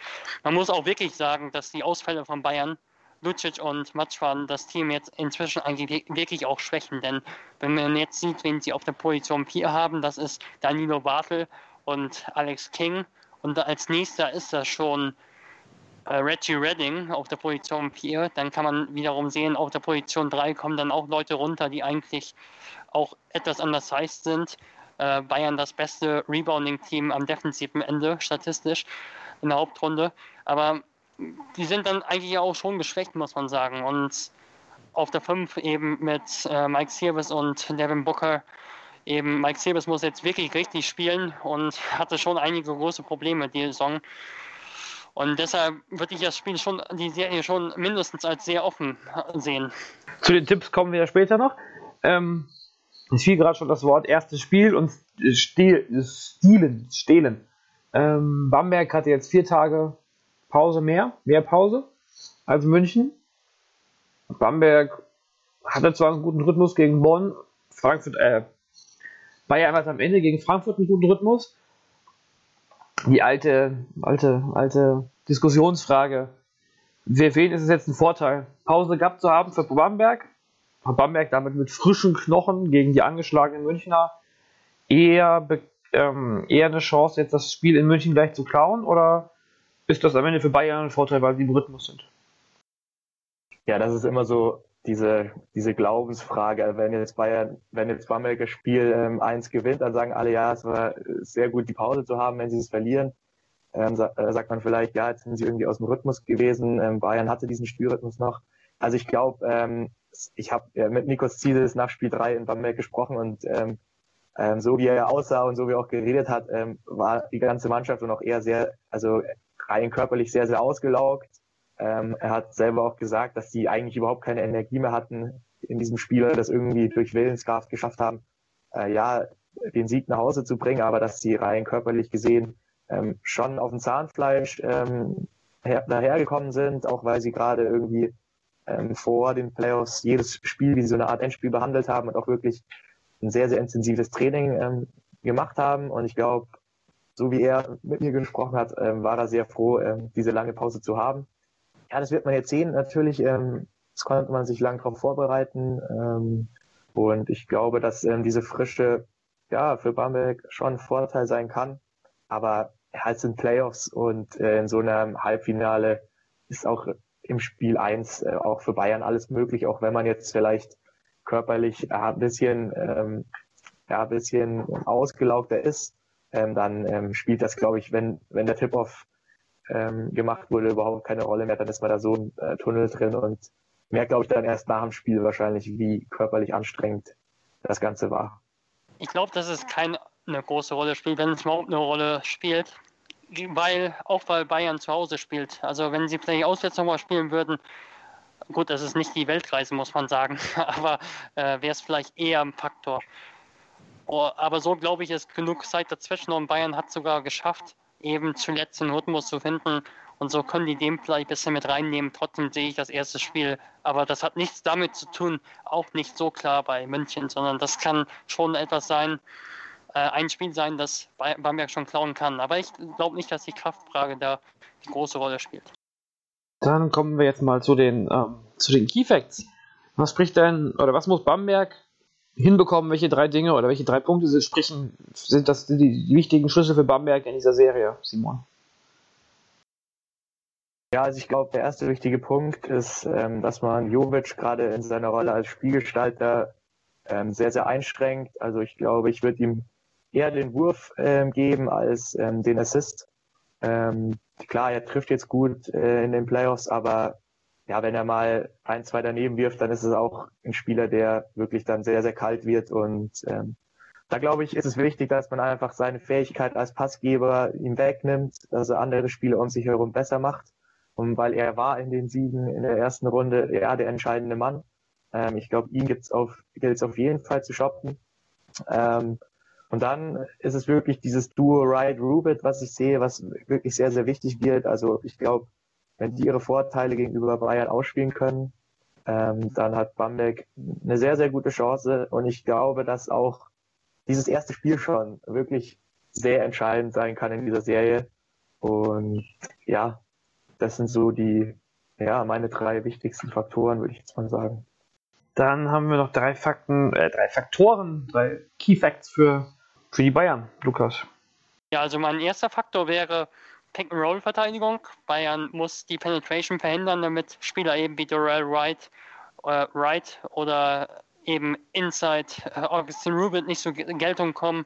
Man muss auch wirklich sagen, dass die Ausfälle von Bayern Lucic und Matschwan das Team jetzt inzwischen eigentlich wirklich auch schwächen, denn wenn man jetzt sieht, wen sie auf der Position 4 haben, das ist Danilo Bartel und Alex King. Und als nächster ist das schon Reggie Redding auf der Position 4. Dann kann man wiederum sehen, auf der Position 3 kommen dann auch Leute runter, die eigentlich auch etwas undersized sind. Äh, Bayern das beste Rebounding-Team am defensiven Ende, statistisch, in der Hauptrunde. Aber die sind dann eigentlich auch schon geschwächt, muss man sagen. Und auf der 5 eben mit äh, Mike Sierbis und Devin Booker. Eben Mike Sierbis muss jetzt wirklich richtig spielen und hatte schon einige große Probleme die Saison. Und deshalb würde ich das Spiel schon, die Serie schon mindestens als sehr offen sehen. Zu den Tipps kommen wir ja später noch. Ähm, es fiel gerade schon das Wort erstes Spiel und Stil, Stilen, Stehlen. Ähm, Bamberg hatte jetzt vier Tage Pause mehr, mehr Pause als München. Bamberg hatte zwar einen guten Rhythmus gegen Bonn, Frankfurt, äh, Bayern hat am Ende gegen Frankfurt einen guten Rhythmus. Die alte, alte, alte Diskussionsfrage. Für wen ist es jetzt ein Vorteil, Pause gehabt zu haben für Bamberg? Bamberg damit mit frischen Knochen gegen die angeschlagenen Münchner eher, ähm, eher eine Chance, jetzt das Spiel in München gleich zu klauen? Oder ist das am Ende für Bayern ein Vorteil, weil sie im Rhythmus sind? Ja, das ist immer so diese, diese Glaubensfrage. Wenn jetzt Bayern, wenn jetzt Bamberg das Spiel ähm, 1 gewinnt, dann sagen alle, ja, es war sehr gut, die Pause zu haben. Wenn sie es verlieren, ähm, sa äh, sagt man vielleicht, ja, jetzt sind sie irgendwie aus dem Rhythmus gewesen. Ähm, Bayern hatte diesen Spielrhythmus noch. Also ich glaube, ähm, ich habe äh, mit Nikos Ziedes nach Spiel 3 in Bamberg gesprochen und ähm, ähm, so wie er aussah und so wie er auch geredet hat, ähm, war die ganze Mannschaft und auch eher sehr, also rein körperlich sehr, sehr ausgelaugt. Ähm, er hat selber auch gesagt, dass die eigentlich überhaupt keine Energie mehr hatten in diesem Spiel, das irgendwie durch Willenskraft geschafft haben, äh, ja, den Sieg nach Hause zu bringen, aber dass sie rein körperlich gesehen ähm, schon auf dem Zahnfleisch ähm, her dahergekommen sind, auch weil sie gerade irgendwie ähm, vor den Playoffs jedes Spiel wie so eine Art Endspiel behandelt haben und auch wirklich ein sehr, sehr intensives Training ähm, gemacht haben. Und ich glaube, so wie er mit mir gesprochen hat, ähm, war er sehr froh, ähm, diese lange Pause zu haben ja, das wird man jetzt sehen. Natürlich, ähm, das konnte man sich lang darauf vorbereiten. Ähm, und ich glaube, dass ähm, diese Frische ja für Bamberg schon ein Vorteil sein kann. Aber ja, es sind Playoffs und äh, in so einem Halbfinale ist auch im Spiel eins äh, auch für Bayern alles möglich, auch wenn man jetzt vielleicht körperlich äh, ein bisschen ähm, ja, ein bisschen ausgelaugter ist, ähm, dann ähm, spielt das, glaube ich, wenn, wenn der Tip-Off ähm, gemacht wurde, überhaupt keine Rolle mehr. Dann ist man da so ein äh, Tunnel drin und merkt, glaube ich, dann erst nach dem Spiel wahrscheinlich, wie körperlich anstrengend das Ganze war. Ich glaube, dass es keine große Rolle spielt, wenn es überhaupt eine Rolle spielt, weil auch weil Bayern zu Hause spielt. Also wenn sie vielleicht auswärts nochmal spielen würden, gut, das ist nicht die Weltreise, muss man sagen, aber äh, wäre es vielleicht eher ein Faktor. Oh, aber so glaube ich, ist genug Zeit dazwischen und Bayern hat sogar geschafft, eben zuletzt den Rhythmus zu finden. Und so können die dem vielleicht ein bisschen mit reinnehmen. Trotzdem sehe ich das erste Spiel. Aber das hat nichts damit zu tun, auch nicht so klar bei München, sondern das kann schon etwas sein, äh, ein Spiel sein, das Bamberg schon klauen kann. Aber ich glaube nicht, dass die Kraftfrage da die große Rolle spielt. Dann kommen wir jetzt mal zu den, ähm, zu den Key Facts. Was spricht denn, oder was muss Bamberg hinbekommen, welche drei Dinge oder welche drei Punkte sie sprechen, sind das die, wichtigen Schlüsse für Bamberg in dieser Serie, Simon? Ja, also ich glaube, der erste wichtige Punkt ist, ähm, dass man Jovic gerade in seiner Rolle als Spielgestalter ähm, sehr, sehr einschränkt. Also ich glaube, ich würde ihm eher den Wurf ähm, geben als ähm, den Assist. Ähm, klar, er trifft jetzt gut äh, in den Playoffs, aber ja, wenn er mal ein, zwei daneben wirft, dann ist es auch ein Spieler, der wirklich dann sehr, sehr kalt wird. Und ähm, da glaube ich, ist es wichtig, dass man einfach seine Fähigkeit als Passgeber ihm wegnimmt, dass er andere Spieler um sich herum besser macht. Und weil er war in den Siegen in der ersten Runde ja der entscheidende Mann. Ähm, ich glaube, ihn gibt's auf, gilt es auf jeden Fall zu shoppen. Ähm, und dann ist es wirklich dieses Duo Ride Rubit, was ich sehe, was wirklich sehr, sehr wichtig wird. Also ich glaube, wenn die ihre Vorteile gegenüber Bayern ausspielen können, ähm, dann hat Bamberg eine sehr, sehr gute Chance. Und ich glaube, dass auch dieses erste Spiel schon wirklich sehr entscheidend sein kann in dieser Serie. Und ja, das sind so die, ja, meine drei wichtigsten Faktoren, würde ich jetzt mal sagen. Dann haben wir noch drei Fakten, äh, drei Faktoren, drei Key Facts für, für die Bayern, Lukas. Ja, also mein erster Faktor wäre Pick-and-Roll-Verteidigung. Bayern muss die Penetration verhindern, damit Spieler eben wie Dorel Wright, äh, Wright oder eben Inside äh, Augustin Rubin nicht so Geltung kommen.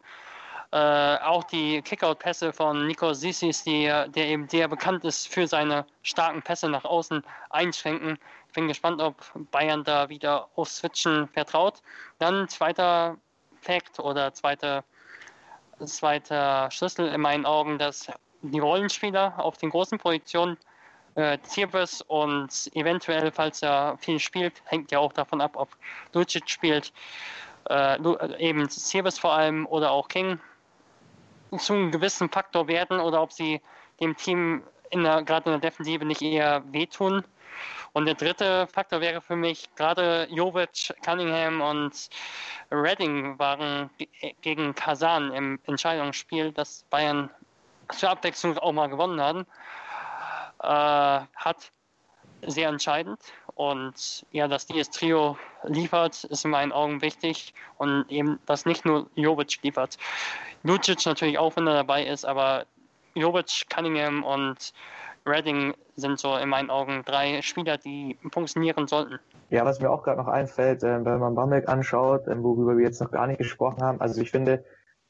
Äh, auch die Kickout-Pässe von Nico Sissis, die, der eben sehr bekannt ist für seine starken Pässe nach außen, einschränken. Ich bin gespannt, ob Bayern da wieder auf Switchen vertraut. Dann zweiter Fakt oder zweiter, zweiter Schlüssel in meinen Augen, dass die Rollenspieler auf den großen Projektionen äh, Zirbis und eventuell, falls er viel spielt, hängt ja auch davon ab, ob Lucic spielt, äh, eben Zirbis vor allem oder auch King zu einem gewissen Faktor werden oder ob sie dem Team gerade in der Defensive nicht eher wehtun. Und der dritte Faktor wäre für mich, gerade Jovic, Cunningham und Redding waren gegen Kazan im Entscheidungsspiel, das Bayern zur Abwechslung auch mal gewonnen haben, äh, hat sehr entscheidend. Und ja, dass dieses Trio liefert, ist in meinen Augen wichtig. Und eben, dass nicht nur Jovic liefert. Lucic natürlich auch, wenn er dabei ist, aber Jovic, Cunningham und Redding sind so in meinen Augen drei Spieler, die funktionieren sollten. Ja, was mir auch gerade noch einfällt, äh, wenn man Bamberg anschaut, äh, worüber wir jetzt noch gar nicht gesprochen haben, also ich finde,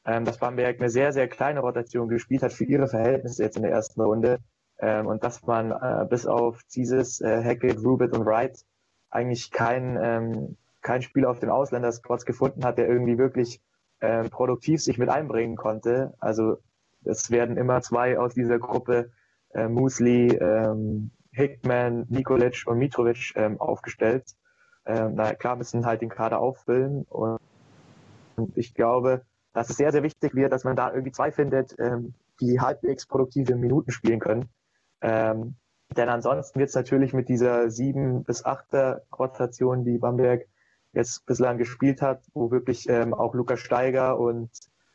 äh, dass Bamberg eine sehr, sehr kleine Rotation gespielt hat für ihre Verhältnisse jetzt in der ersten Runde. Ähm, und dass man äh, bis auf dieses äh, Hackett, Rubit und Wright eigentlich kein, ähm, kein Spieler auf den Ausländerspots gefunden hat, der irgendwie wirklich ähm, produktiv sich mit einbringen konnte. Also es werden immer zwei aus dieser Gruppe, äh, Musli, ähm, Hickman, Nikolic und Mitrovic ähm, aufgestellt. Ähm, na klar müssen halt den Kader auffüllen und, und ich glaube, dass es sehr, sehr wichtig wird, dass man da irgendwie zwei findet, ähm, die halbwegs produktive Minuten spielen können. Ähm, denn ansonsten wird es natürlich mit dieser sieben bis achter Rotation, die Bamberg jetzt bislang gespielt hat, wo wirklich ähm, auch Lukas Steiger und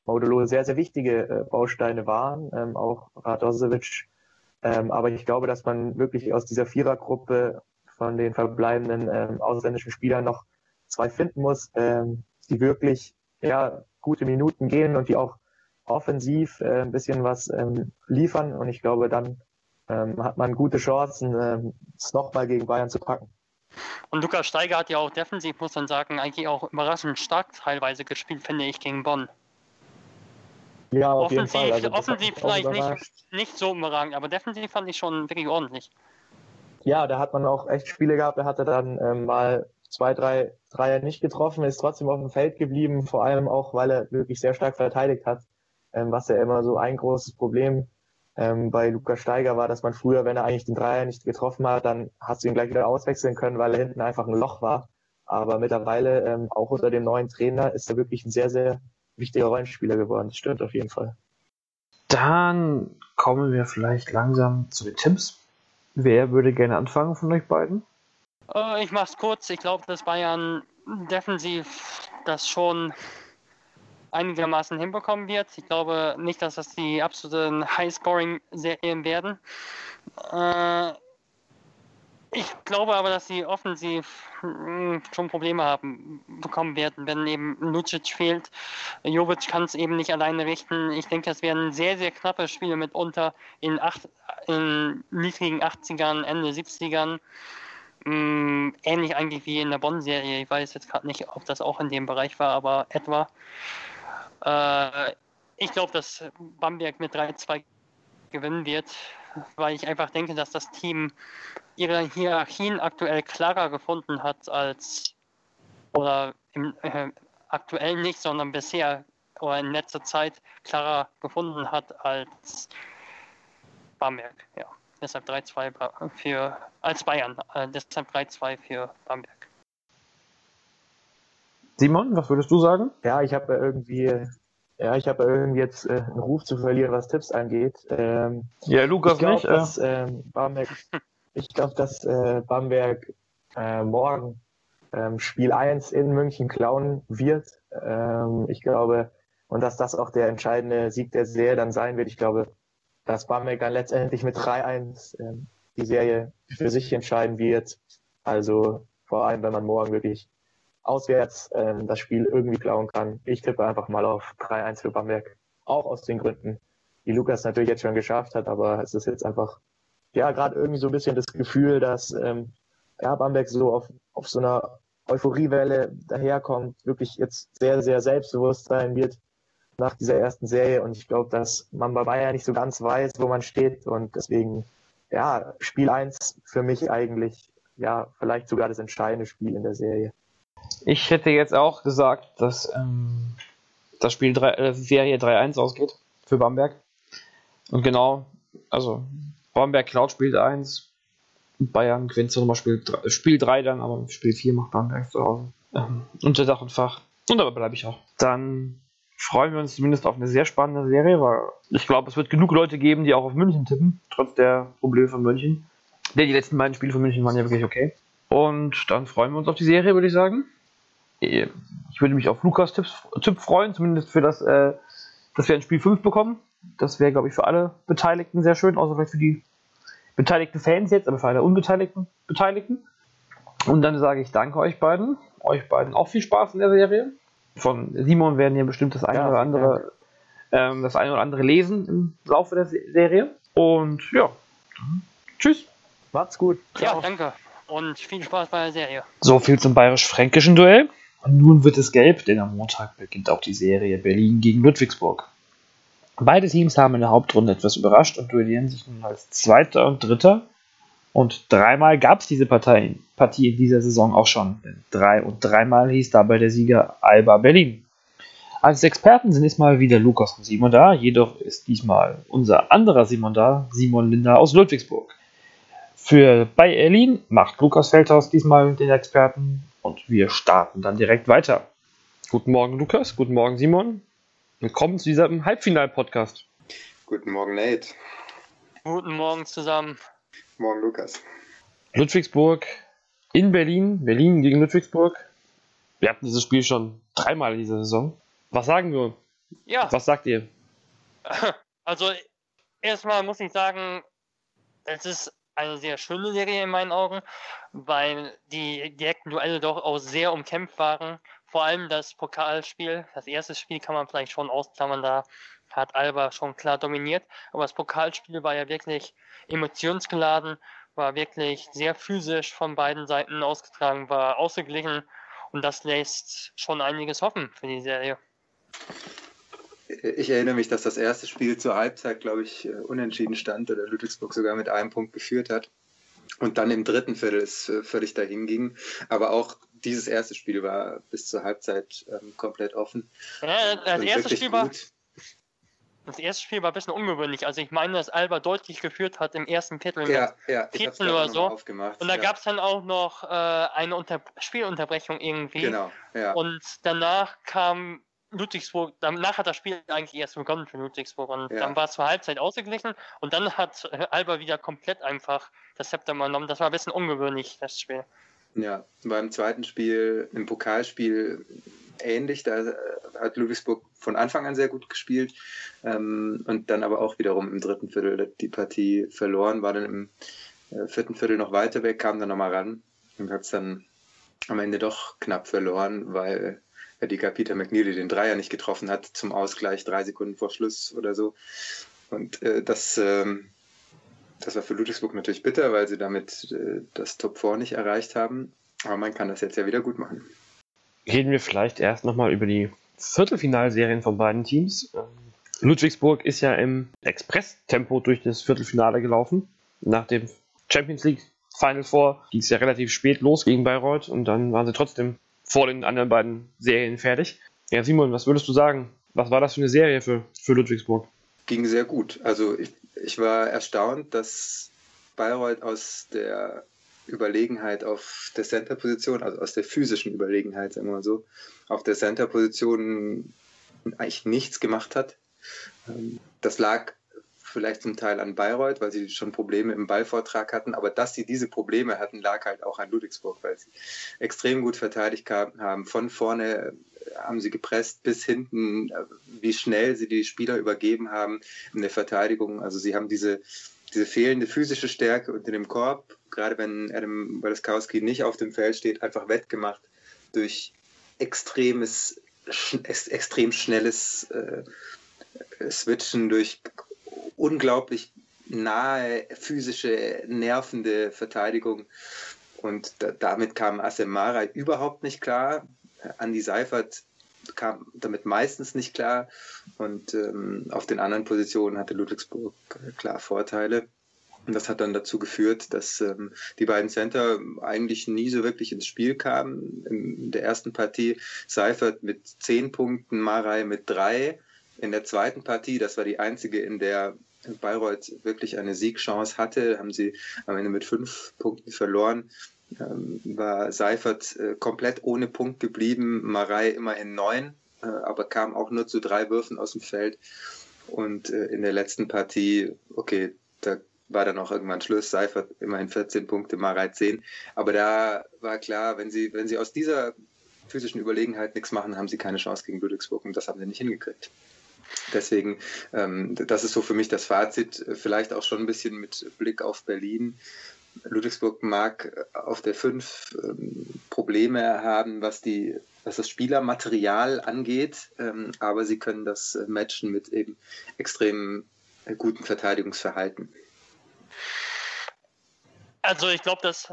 Modulo sehr, sehr wichtige äh, Bausteine waren, ähm, auch Radosevic. Ähm, aber ich glaube, dass man wirklich aus dieser Vierergruppe von den verbleibenden ähm, ausländischen Spielern noch zwei finden muss, ähm, die wirklich ja, gute Minuten gehen und die auch offensiv äh, ein bisschen was ähm, liefern. Und ich glaube, dann ähm, hat man gute Chancen, ähm, es nochmal gegen Bayern zu packen. Und Lukas Steiger hat ja auch defensiv, muss man sagen, eigentlich auch überraschend stark teilweise gespielt, finde ich, gegen Bonn. Ja, auf offensiv, jeden Fall. Also, offensiv vielleicht nicht, nicht so überragend, aber defensiv fand ich schon wirklich ordentlich. Ja, da hat man auch echt Spiele gehabt, da er dann ähm, mal zwei, drei Dreier nicht getroffen, ist trotzdem auf dem Feld geblieben, vor allem auch, weil er wirklich sehr stark verteidigt hat, ähm, was ja immer so ein großes Problem ähm, bei Lukas Steiger war, dass man früher, wenn er eigentlich den Dreier nicht getroffen hat, dann hast du ihn gleich wieder auswechseln können, weil er hinten einfach ein Loch war. Aber mittlerweile, ähm, auch unter dem neuen Trainer, ist er wirklich ein sehr, sehr wichtiger Rollenspieler geworden. Das stimmt auf jeden Fall. Dann kommen wir vielleicht langsam zu den Tipps. Wer würde gerne anfangen von euch beiden? Äh, ich mach's kurz. Ich glaube, dass Bayern defensiv das schon einigermaßen hinbekommen wird. Ich glaube nicht, dass das die absoluten High-Scoring-Serien werden. Äh, ich glaube aber, dass sie offensiv hm, schon Probleme haben bekommen werden, wenn eben Lucic fehlt. Jovic kann es eben nicht alleine richten. Ich denke, es werden sehr, sehr knappe Spiele mitunter in, acht, in niedrigen 80ern, Ende 70ern. Hm, ähnlich eigentlich wie in der Bonn-Serie. Ich weiß jetzt gerade nicht, ob das auch in dem Bereich war, aber etwa. Äh, ich glaube, dass Bamberg mit 3-2 gewinnen wird, weil ich einfach denke, dass das Team ihre Hierarchien aktuell klarer gefunden hat als oder im, äh, aktuell nicht, sondern bisher oder in letzter Zeit klarer gefunden hat als Bamberg. Ja, deshalb 3-2 für als Bayern, äh, deshalb 3-2 für Bamberg. Simon, was würdest du sagen? Ja, ich habe irgendwie, ja, ich habe irgendwie jetzt äh, einen Ruf zu verlieren, was Tipps angeht. Ähm, ja, Lukas ich glaub, nicht. Dass, ähm, Bamberg, ich glaube, dass äh, Bamberg äh, morgen ähm, Spiel 1 in München klauen wird. Ähm, ich glaube, und dass das auch der entscheidende Sieg der Serie dann sein wird. Ich glaube, dass Bamberg dann letztendlich mit 3-1 ähm, die Serie für sich entscheiden wird. Also vor allem, wenn man morgen wirklich auswärts ähm, das Spiel irgendwie klauen kann. Ich tippe einfach mal auf 3-1 für Bamberg. Auch aus den Gründen, wie Lukas natürlich jetzt schon geschafft hat, aber es ist jetzt einfach, ja, gerade irgendwie so ein bisschen das Gefühl, dass ähm, ja, Bamberg so auf, auf so einer Euphoriewelle daherkommt, wirklich jetzt sehr, sehr selbstbewusst sein wird nach dieser ersten Serie. Und ich glaube, dass man bei Bayern nicht so ganz weiß, wo man steht. Und deswegen, ja, Spiel 1 für mich eigentlich, ja, vielleicht sogar das entscheidende Spiel in der Serie. Ich hätte jetzt auch gesagt, dass ähm, das Spiel 3, äh, Serie 3-1 ausgeht für Bamberg. Und genau, also Bamberg klaut Spiel 1, Bayern gewinnt so nochmal Spiel 3, Spiel 3 dann, aber Spiel 4 macht Bamberg zu Hause. Ähm, unter Dach und Fach. Und dabei bleibe ich auch. Dann freuen wir uns zumindest auf eine sehr spannende Serie, weil ich glaube, es wird genug Leute geben, die auch auf München tippen, trotz der Probleme von München. Denn die letzten beiden Spiele von München waren ja wirklich okay. Und dann freuen wir uns auf die Serie, würde ich sagen. Ich würde mich auf Lukas Tipp freuen, zumindest für das, äh, dass wir ein Spiel 5 bekommen. Das wäre, glaube ich, für alle Beteiligten sehr schön, außer vielleicht für die beteiligten Fans jetzt, aber für alle unbeteiligten Beteiligten. Und dann sage ich danke euch beiden. Euch beiden auch viel Spaß in der Serie. Von Simon werden hier bestimmt das eine ja, oder andere, ähm, das eine oder andere lesen im Laufe der Serie. Und ja, tschüss. Macht's gut. Ciao. Ja, danke. Und viel Spaß bei der Serie. So viel zum bayerisch-fränkischen Duell. Und nun wird es gelb, denn am Montag beginnt auch die Serie Berlin gegen Ludwigsburg. Beide Teams haben in der Hauptrunde etwas überrascht und duellieren sich nun als Zweiter und Dritter. Und dreimal gab es diese Partei, Partie in dieser Saison auch schon. Drei und dreimal hieß dabei der Sieger Alba Berlin. Als Experten sind diesmal wieder Lukas und Simon da, jedoch ist diesmal unser anderer Simon da, Simon Linder aus Ludwigsburg. Für bei Berlin macht Lukas Feldhaus diesmal den Experten und wir starten dann direkt weiter. Guten Morgen Lukas, guten Morgen Simon. Willkommen zu diesem Halbfinal-Podcast. Guten Morgen, Nate. Guten Morgen zusammen. Morgen, Lukas. Ludwigsburg in Berlin, Berlin gegen Ludwigsburg. Wir hatten dieses Spiel schon dreimal in dieser Saison. Was sagen wir? Ja. Was sagt ihr? Also, erstmal muss ich sagen, es ist eine sehr schöne Serie in meinen Augen, weil die direkten Duelle doch auch sehr umkämpft waren vor allem das Pokalspiel, das erste Spiel kann man vielleicht schon ausklammern, da hat Alba schon klar dominiert. Aber das Pokalspiel war ja wirklich emotionsgeladen, war wirklich sehr physisch von beiden Seiten ausgetragen, war ausgeglichen und das lässt schon einiges hoffen für die Serie. Ich erinnere mich, dass das erste Spiel zur Halbzeit, glaube ich, unentschieden stand oder Ludwigsburg sogar mit einem Punkt geführt hat. Und dann im dritten Viertel es äh, völlig dahin ging. Aber auch dieses erste Spiel war bis zur Halbzeit ähm, komplett offen. Ja, das erste Spiel war. Das erste Spiel war ein bisschen ungewöhnlich. Also ich meine, dass Alba deutlich geführt hat im ersten Viertel ja, ja, 14 oder so. Aufgemacht, und da ja. gab es dann auch noch äh, eine Unter Spielunterbrechung irgendwie. Genau, ja. Und danach kam Ludwigsburg, danach hat das Spiel eigentlich erst begonnen für Ludwigsburg und ja. dann war es zur Halbzeit ausgeglichen und dann hat äh, Alba wieder komplett einfach das Zepter übernommen. Das war ein bisschen ungewöhnlich, das Spiel. Ja, beim zweiten Spiel, im Pokalspiel ähnlich. Da äh, hat Ludwigsburg von Anfang an sehr gut gespielt ähm, und dann aber auch wiederum im dritten Viertel die Partie verloren, war dann im äh, vierten Viertel noch weiter weg, kam dann nochmal ran und hat es dann am Ende doch knapp verloren, weil die Peter McNeely den Dreier nicht getroffen hat zum Ausgleich, drei Sekunden vor Schluss oder so. Und äh, das, ähm, das war für Ludwigsburg natürlich bitter, weil sie damit äh, das Top 4 nicht erreicht haben. Aber man kann das jetzt ja wieder gut machen. Reden wir vielleicht erst nochmal über die Viertelfinalserien von beiden Teams. Ähm, Ludwigsburg ist ja im Express-Tempo durch das Viertelfinale gelaufen. Nach dem Champions League Final Four ging es ja relativ spät los gegen Bayreuth und dann waren sie trotzdem vor den anderen beiden Serien fertig. Ja, Simon, was würdest du sagen? Was war das für eine Serie für, für Ludwigsburg? Ging sehr gut. Also ich, ich war erstaunt, dass Bayreuth aus der Überlegenheit auf der Center-Position, also aus der physischen Überlegenheit, sagen wir mal so, auf der Center-Position eigentlich nichts gemacht hat. Ähm, das lag vielleicht zum Teil an Bayreuth, weil sie schon Probleme im Ballvortrag hatten, aber dass sie diese Probleme hatten, lag halt auch an Ludwigsburg, weil sie extrem gut verteidigt haben. Von vorne haben sie gepresst bis hinten, wie schnell sie die Spieler übergeben haben in der Verteidigung. Also sie haben diese, diese fehlende physische Stärke unter dem Korb, gerade wenn Adam Walaskowski nicht auf dem Feld steht, einfach wettgemacht durch extremes, extrem schnelles äh, Switchen, durch unglaublich nahe, physische, nervende Verteidigung. Und da, damit kam Asemara überhaupt nicht klar. Andy Seifert kam damit meistens nicht klar. Und ähm, auf den anderen Positionen hatte Ludwigsburg klar Vorteile. Und das hat dann dazu geführt, dass ähm, die beiden Center eigentlich nie so wirklich ins Spiel kamen. In der ersten Partie Seifert mit zehn Punkten, Marei mit drei. In der zweiten Partie, das war die einzige, in der Bayreuth wirklich eine Siegchance hatte, haben sie am Ende mit fünf Punkten verloren. Ähm, war Seifert äh, komplett ohne Punkt geblieben, Marei immerhin neun, äh, aber kam auch nur zu drei Würfen aus dem Feld. Und äh, in der letzten Partie, okay, da war dann auch irgendwann Schluss. Seifert immerhin 14 Punkte, Marei 10. Aber da war klar, wenn sie, wenn sie aus dieser physischen Überlegenheit nichts machen, haben sie keine Chance gegen Ludwigsburg und das haben sie nicht hingekriegt. Deswegen, ähm, das ist so für mich das Fazit, vielleicht auch schon ein bisschen mit Blick auf Berlin. Ludwigsburg mag auf der 5 ähm, Probleme haben, was, die, was das Spielermaterial angeht, ähm, aber sie können das matchen mit eben extrem guten Verteidigungsverhalten. Also ich glaube, dass,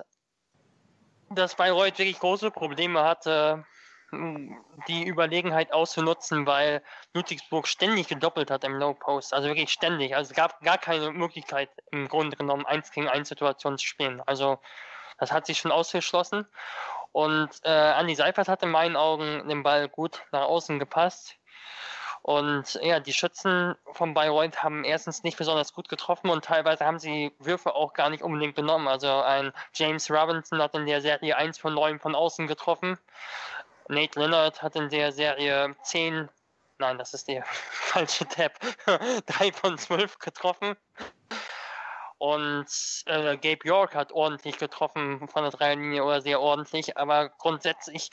dass Bayreuth wirklich große Probleme hatte, die Überlegenheit auszunutzen, weil Ludwigsburg ständig gedoppelt hat im Low Post, also wirklich ständig. Also es gab gar keine Möglichkeit im Grunde genommen 1 gegen 1 Situationen zu spielen. Also das hat sich schon ausgeschlossen. Und äh, Andi Seifert hat in meinen Augen den Ball gut nach außen gepasst. Und ja, die Schützen von Bayreuth haben erstens nicht besonders gut getroffen und teilweise haben sie Würfe auch gar nicht unbedingt genommen. Also ein James Robinson hat in der Serie 1 von 9 von außen getroffen. Nate Leonard hat in der Serie 10, nein, das ist der falsche Tab, 3 von 12 getroffen. Und äh, Gabe York hat ordentlich getroffen von der Dreierlinie oder sehr ordentlich, aber grundsätzlich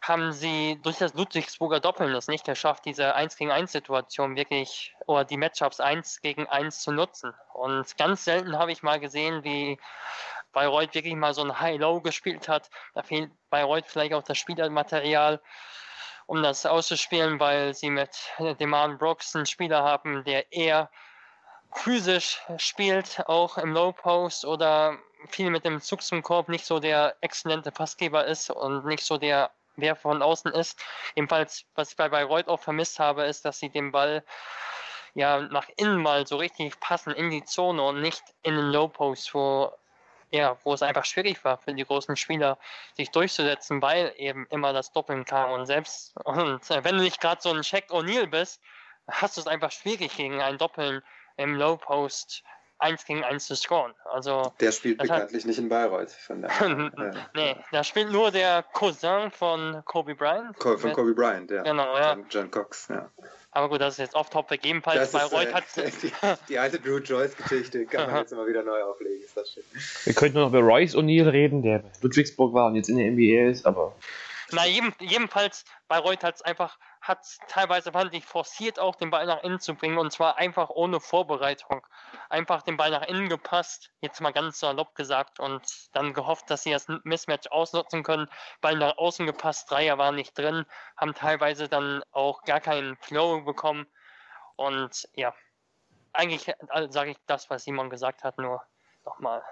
haben sie durch das Ludwigsburger Doppeln es nicht geschafft, diese 1 gegen 1 Situation wirklich oder die Matchups 1 gegen 1 zu nutzen. Und ganz selten habe ich mal gesehen, wie Bayreuth wirklich mal so ein High-Low gespielt hat. Da fehlt Bayreuth vielleicht auch das Spielermaterial, um das auszuspielen, weil sie mit Deman Brooks einen Spieler haben, der eher physisch spielt, auch im Low Post oder viel mit dem Zug zum Korb nicht so der exzellente Passgeber ist und nicht so der wer von außen ist. Ebenfalls, was ich bei Bayreuth auch vermisst habe, ist, dass sie den Ball ja nach innen mal so richtig passen in die Zone und nicht in den Low Post, wo ja, wo es einfach schwierig war für die großen Spieler, sich durchzusetzen, weil eben immer das Doppeln kam. Und selbst und äh, wenn du nicht gerade so ein Check O'Neill bist, hast du es einfach schwierig gegen ein Doppeln im Low Post 1 gegen 1 zu scoren. Also, der spielt bekanntlich hat, nicht in Bayreuth. Von daher, nee, da spielt nur der Cousin von Kobe Bryant. von Kobe Bryant, ja. Genau, ja. John, John Cox, ja. Aber gut, das ist jetzt off-topic. Ebenfalls Bayreuth äh, hat. Die, die, alte Drew Joyce-Geschichte kann man jetzt immer wieder neu auflegen. Ist das schön. Wir könnten noch über Royce O'Neill reden, der bei Ludwigsburg war und jetzt in der NBA ist, aber. Na, jedem, jedenfalls, Bayreuth hat es einfach hat teilweise ich forciert auch den Ball nach innen zu bringen und zwar einfach ohne Vorbereitung. Einfach den Ball nach innen gepasst, jetzt mal ganz salopp gesagt und dann gehofft, dass sie das Mismatch ausnutzen können. Ball nach außen gepasst, Dreier waren nicht drin, haben teilweise dann auch gar keinen Flow bekommen und ja, eigentlich sage ich das, was Simon gesagt hat, nur nochmal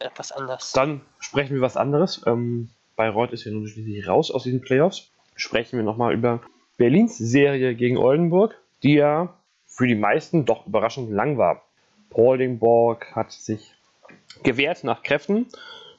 etwas anders. Dann sprechen wir was anderes. Ähm, Bayreuth ist ja nun schließlich raus aus diesen Playoffs. Sprechen wir nochmal über Berlins Serie gegen Oldenburg, die ja für die meisten doch überraschend lang war. Paulingborg hat sich gewehrt nach Kräften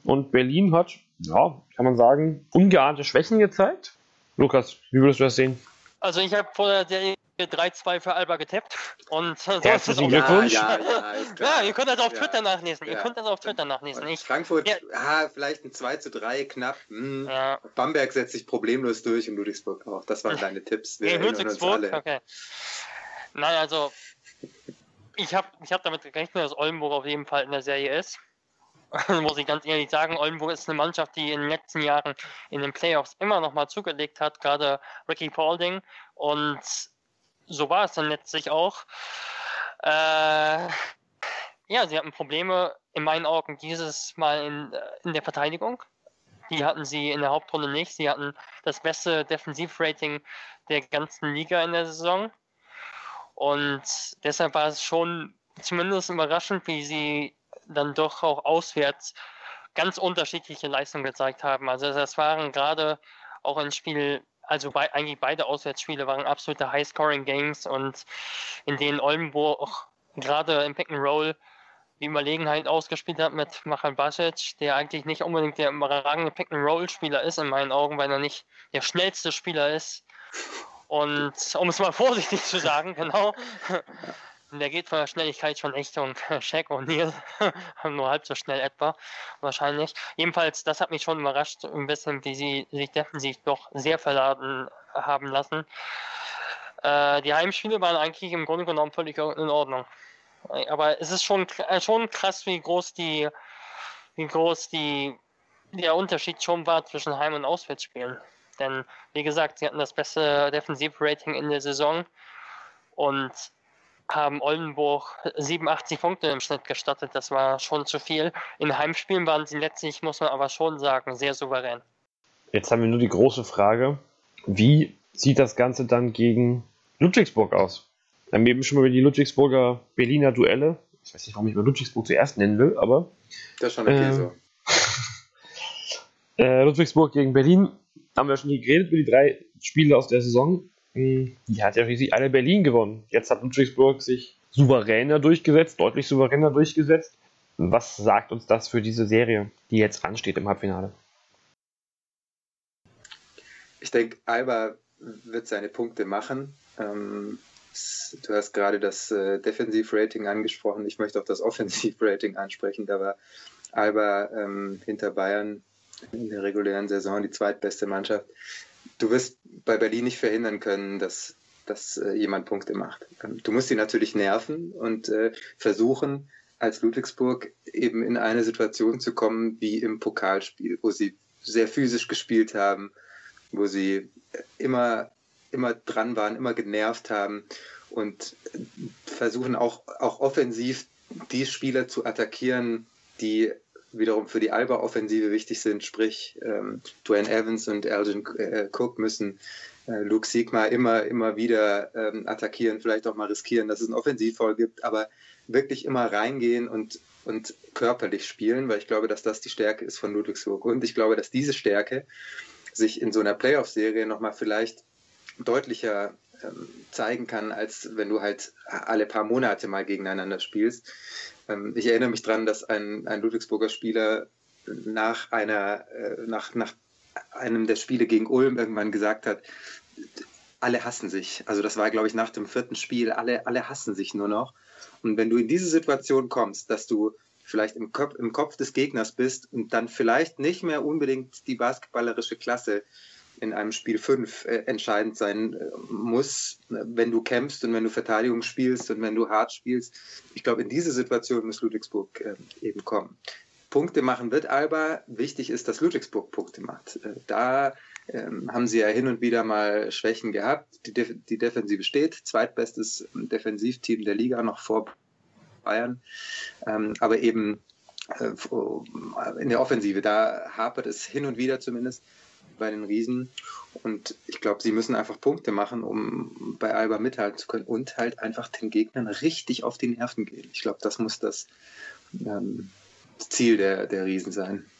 und Berlin hat, ja, kann man sagen, ungeahnte Schwächen gezeigt. Lukas, wie würdest du das sehen? Also ich habe vor der Serie 3-2 für Alba getippt und so Herzlichen Glückwunsch. Ja, ja, ja, ihr könnt das auf Twitter nachlesen. Ihr könnt das auf Twitter nachlesen. Ich, Frankfurt, ja. vielleicht ein 2 zu 3 knapp. Hm. Bamberg setzt sich problemlos durch und Ludwigsburg auch. Das waren deine Tipps. Wir nee, Ludwigsburg, okay. Nein, also ich habe ich hab damit gerechnet, dass Oldenburg auf jeden Fall in der Serie ist. muss ich ganz ehrlich sagen, Oldenburg ist eine Mannschaft, die in den letzten Jahren in den Playoffs immer noch mal zugelegt hat, gerade Ricky Paulding. Und so war es dann letztlich auch. Äh, ja, sie hatten Probleme in meinen Augen dieses Mal in, äh, in der Verteidigung. Die hatten sie in der Hauptrunde nicht. Sie hatten das beste Defensivrating der ganzen Liga in der Saison. Und deshalb war es schon zumindest überraschend, wie sie dann doch auch auswärts ganz unterschiedliche Leistungen gezeigt haben. Also das waren gerade auch ein Spiel, also bei, eigentlich beide Auswärtsspiele waren absolute High-Scoring-Games und in denen Oldenburg gerade im Pick and Roll die Überlegenheit ausgespielt hat mit Machal Basic, der eigentlich nicht unbedingt der überragende Pick-and-Roll-Spieler ist in meinen Augen, weil er nicht der schnellste Spieler ist. Und um es mal vorsichtig zu sagen, genau, der geht von der Schnelligkeit schon Richtung Shaq O'Neal, nur halb so schnell etwa, wahrscheinlich. Jedenfalls, das hat mich schon überrascht, ein bisschen, wie sie sich defensiv doch sehr verladen haben lassen. Äh, die Heimspiele waren eigentlich im Grunde genommen völlig in Ordnung. Aber es ist schon, äh, schon krass, wie groß die, wie groß die, der Unterschied schon war zwischen Heim- und Auswärtsspielen. Denn, wie gesagt, sie hatten das beste Defensivrating in der Saison und haben Oldenburg 87 Punkte im Schnitt gestattet. Das war schon zu viel. In Heimspielen waren sie letztlich, muss man aber schon sagen, sehr souverän. Jetzt haben wir nur die große Frage, wie sieht das Ganze dann gegen Ludwigsburg aus? Wir haben eben schon mal über die Ludwigsburger Berliner Duelle. Ich weiß nicht, warum ich mal Ludwigsburg zuerst nennen will, aber. Das ist schon okay äh, so. äh, Ludwigsburg gegen Berlin haben wir schon geredet über die drei Spiele aus der Saison. Die hat ja riesig alle Berlin gewonnen. Jetzt hat Ludwigsburg sich souveräner durchgesetzt, deutlich souveräner durchgesetzt. Was sagt uns das für diese Serie, die jetzt ansteht im Halbfinale? Ich denke, Alba wird seine Punkte machen. Ähm, Du hast gerade das äh, Defensivrating angesprochen. Ich möchte auch das Offensivrating ansprechen. Da war Alba ähm, hinter Bayern in der regulären Saison die zweitbeste Mannschaft. Du wirst bei Berlin nicht verhindern können, dass, dass äh, jemand Punkte macht. Ähm, du musst sie natürlich nerven und äh, versuchen, als Ludwigsburg eben in eine Situation zu kommen wie im Pokalspiel, wo sie sehr physisch gespielt haben, wo sie immer immer dran waren, immer genervt haben und versuchen auch, auch offensiv die Spieler zu attackieren, die wiederum für die Alba-Offensive wichtig sind, sprich ähm, Dwayne Evans und Elgin äh, Cook müssen äh, Luke Sigma immer, immer wieder ähm, attackieren, vielleicht auch mal riskieren, dass es ein Offensivfall gibt, aber wirklich immer reingehen und, und körperlich spielen, weil ich glaube, dass das die Stärke ist von Ludwigsburg. Und ich glaube, dass diese Stärke sich in so einer Playoff-Serie nochmal vielleicht deutlicher zeigen kann, als wenn du halt alle paar Monate mal gegeneinander spielst. Ähm, ich erinnere mich daran, dass ein, ein Ludwigsburger Spieler nach einer, äh, nach, nach einem der Spiele gegen Ulm irgendwann gesagt hat, alle hassen sich. Also das war, glaube ich, nach dem vierten Spiel, alle, alle hassen sich nur noch. Und wenn du in diese Situation kommst, dass du vielleicht im Kopf, im Kopf des Gegners bist und dann vielleicht nicht mehr unbedingt die basketballerische Klasse in einem Spiel 5 äh, entscheidend sein äh, muss, wenn du kämpfst und wenn du Verteidigung spielst und wenn du hart spielst. Ich glaube, in diese Situation muss Ludwigsburg äh, eben kommen. Punkte machen wird Alba. Wichtig ist, dass Ludwigsburg Punkte macht. Äh, da ähm, haben sie ja hin und wieder mal Schwächen gehabt. Die, Def die Defensive steht. Zweitbestes Defensivteam der Liga noch vor Bayern. Ähm, aber eben äh, in der Offensive, da hapert es hin und wieder zumindest bei den Riesen. Und ich glaube, sie müssen einfach Punkte machen, um bei Alba mithalten zu können und halt einfach den Gegnern richtig auf die Nerven gehen. Ich glaube, das muss das ähm, Ziel der, der Riesen sein.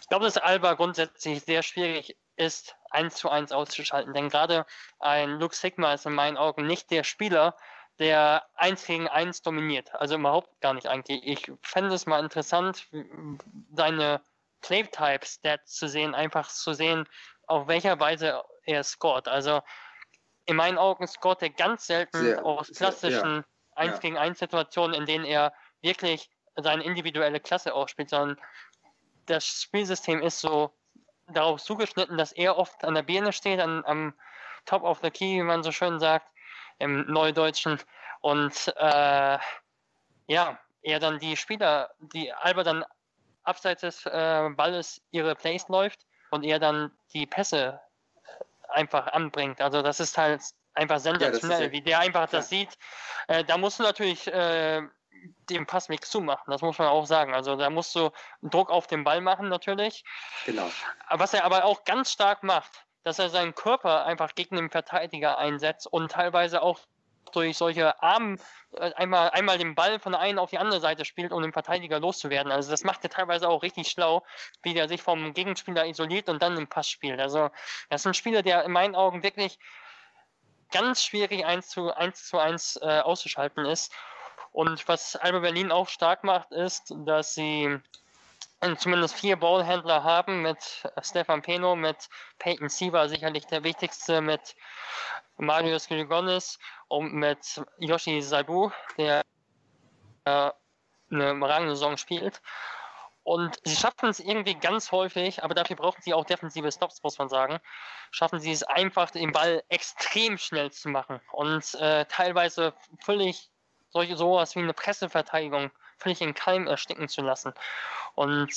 Ich glaube, dass Alba grundsätzlich sehr schwierig ist, eins zu eins auszuschalten. Denn gerade ein Luke Sigma ist in meinen Augen nicht der Spieler, der eins gegen eins dominiert. Also überhaupt gar nicht eigentlich. Ich fände es mal interessant, seine Playtype-Stats zu sehen, einfach zu sehen, auf welcher Weise er scored. Also in meinen Augen scoret er ganz selten sehr, aus klassischen sehr, ja. 1 gegen 1 Situationen, in denen er wirklich seine individuelle Klasse ausspielt, sondern das Spielsystem ist so darauf zugeschnitten, dass er oft an der Birne steht, an, am Top of the Key, wie man so schön sagt, im Neudeutschen. Und äh, ja, er dann die Spieler, die Alba dann abseits des äh, Balles ihre Plays läuft und er dann die Pässe einfach anbringt. Also das ist halt einfach sensationell, ja, wie der einfach klar. das sieht. Äh, da musst du natürlich äh, den Passweg zumachen, das muss man auch sagen. Also da musst du Druck auf den Ball machen natürlich. Genau. Was er aber auch ganz stark macht, dass er seinen Körper einfach gegen den Verteidiger einsetzt und teilweise auch durch solche Armen äh, einmal, einmal den Ball von der einen auf die andere Seite spielt, um den Verteidiger loszuwerden. Also das macht er teilweise auch richtig schlau, wie der sich vom Gegenspieler isoliert und dann den Pass spielt. Also das ist ein Spieler, der in meinen Augen wirklich ganz schwierig eins zu eins, zu eins äh, auszuschalten ist. Und was Alba Berlin auch stark macht, ist, dass sie zumindest vier Ballhändler haben mit Stefan Peno, mit Peyton Siva, sicherlich der wichtigste, mit Marius Grigonis und mit Yoshi Saibu, der äh, eine Rangsaison spielt. Und sie schaffen es irgendwie ganz häufig, aber dafür brauchen sie auch defensive Stops, muss man sagen. Schaffen sie es einfach, den Ball extrem schnell zu machen und äh, teilweise völlig solche sowas wie eine Presseverteidigung völlig in Keim ersticken zu lassen. Und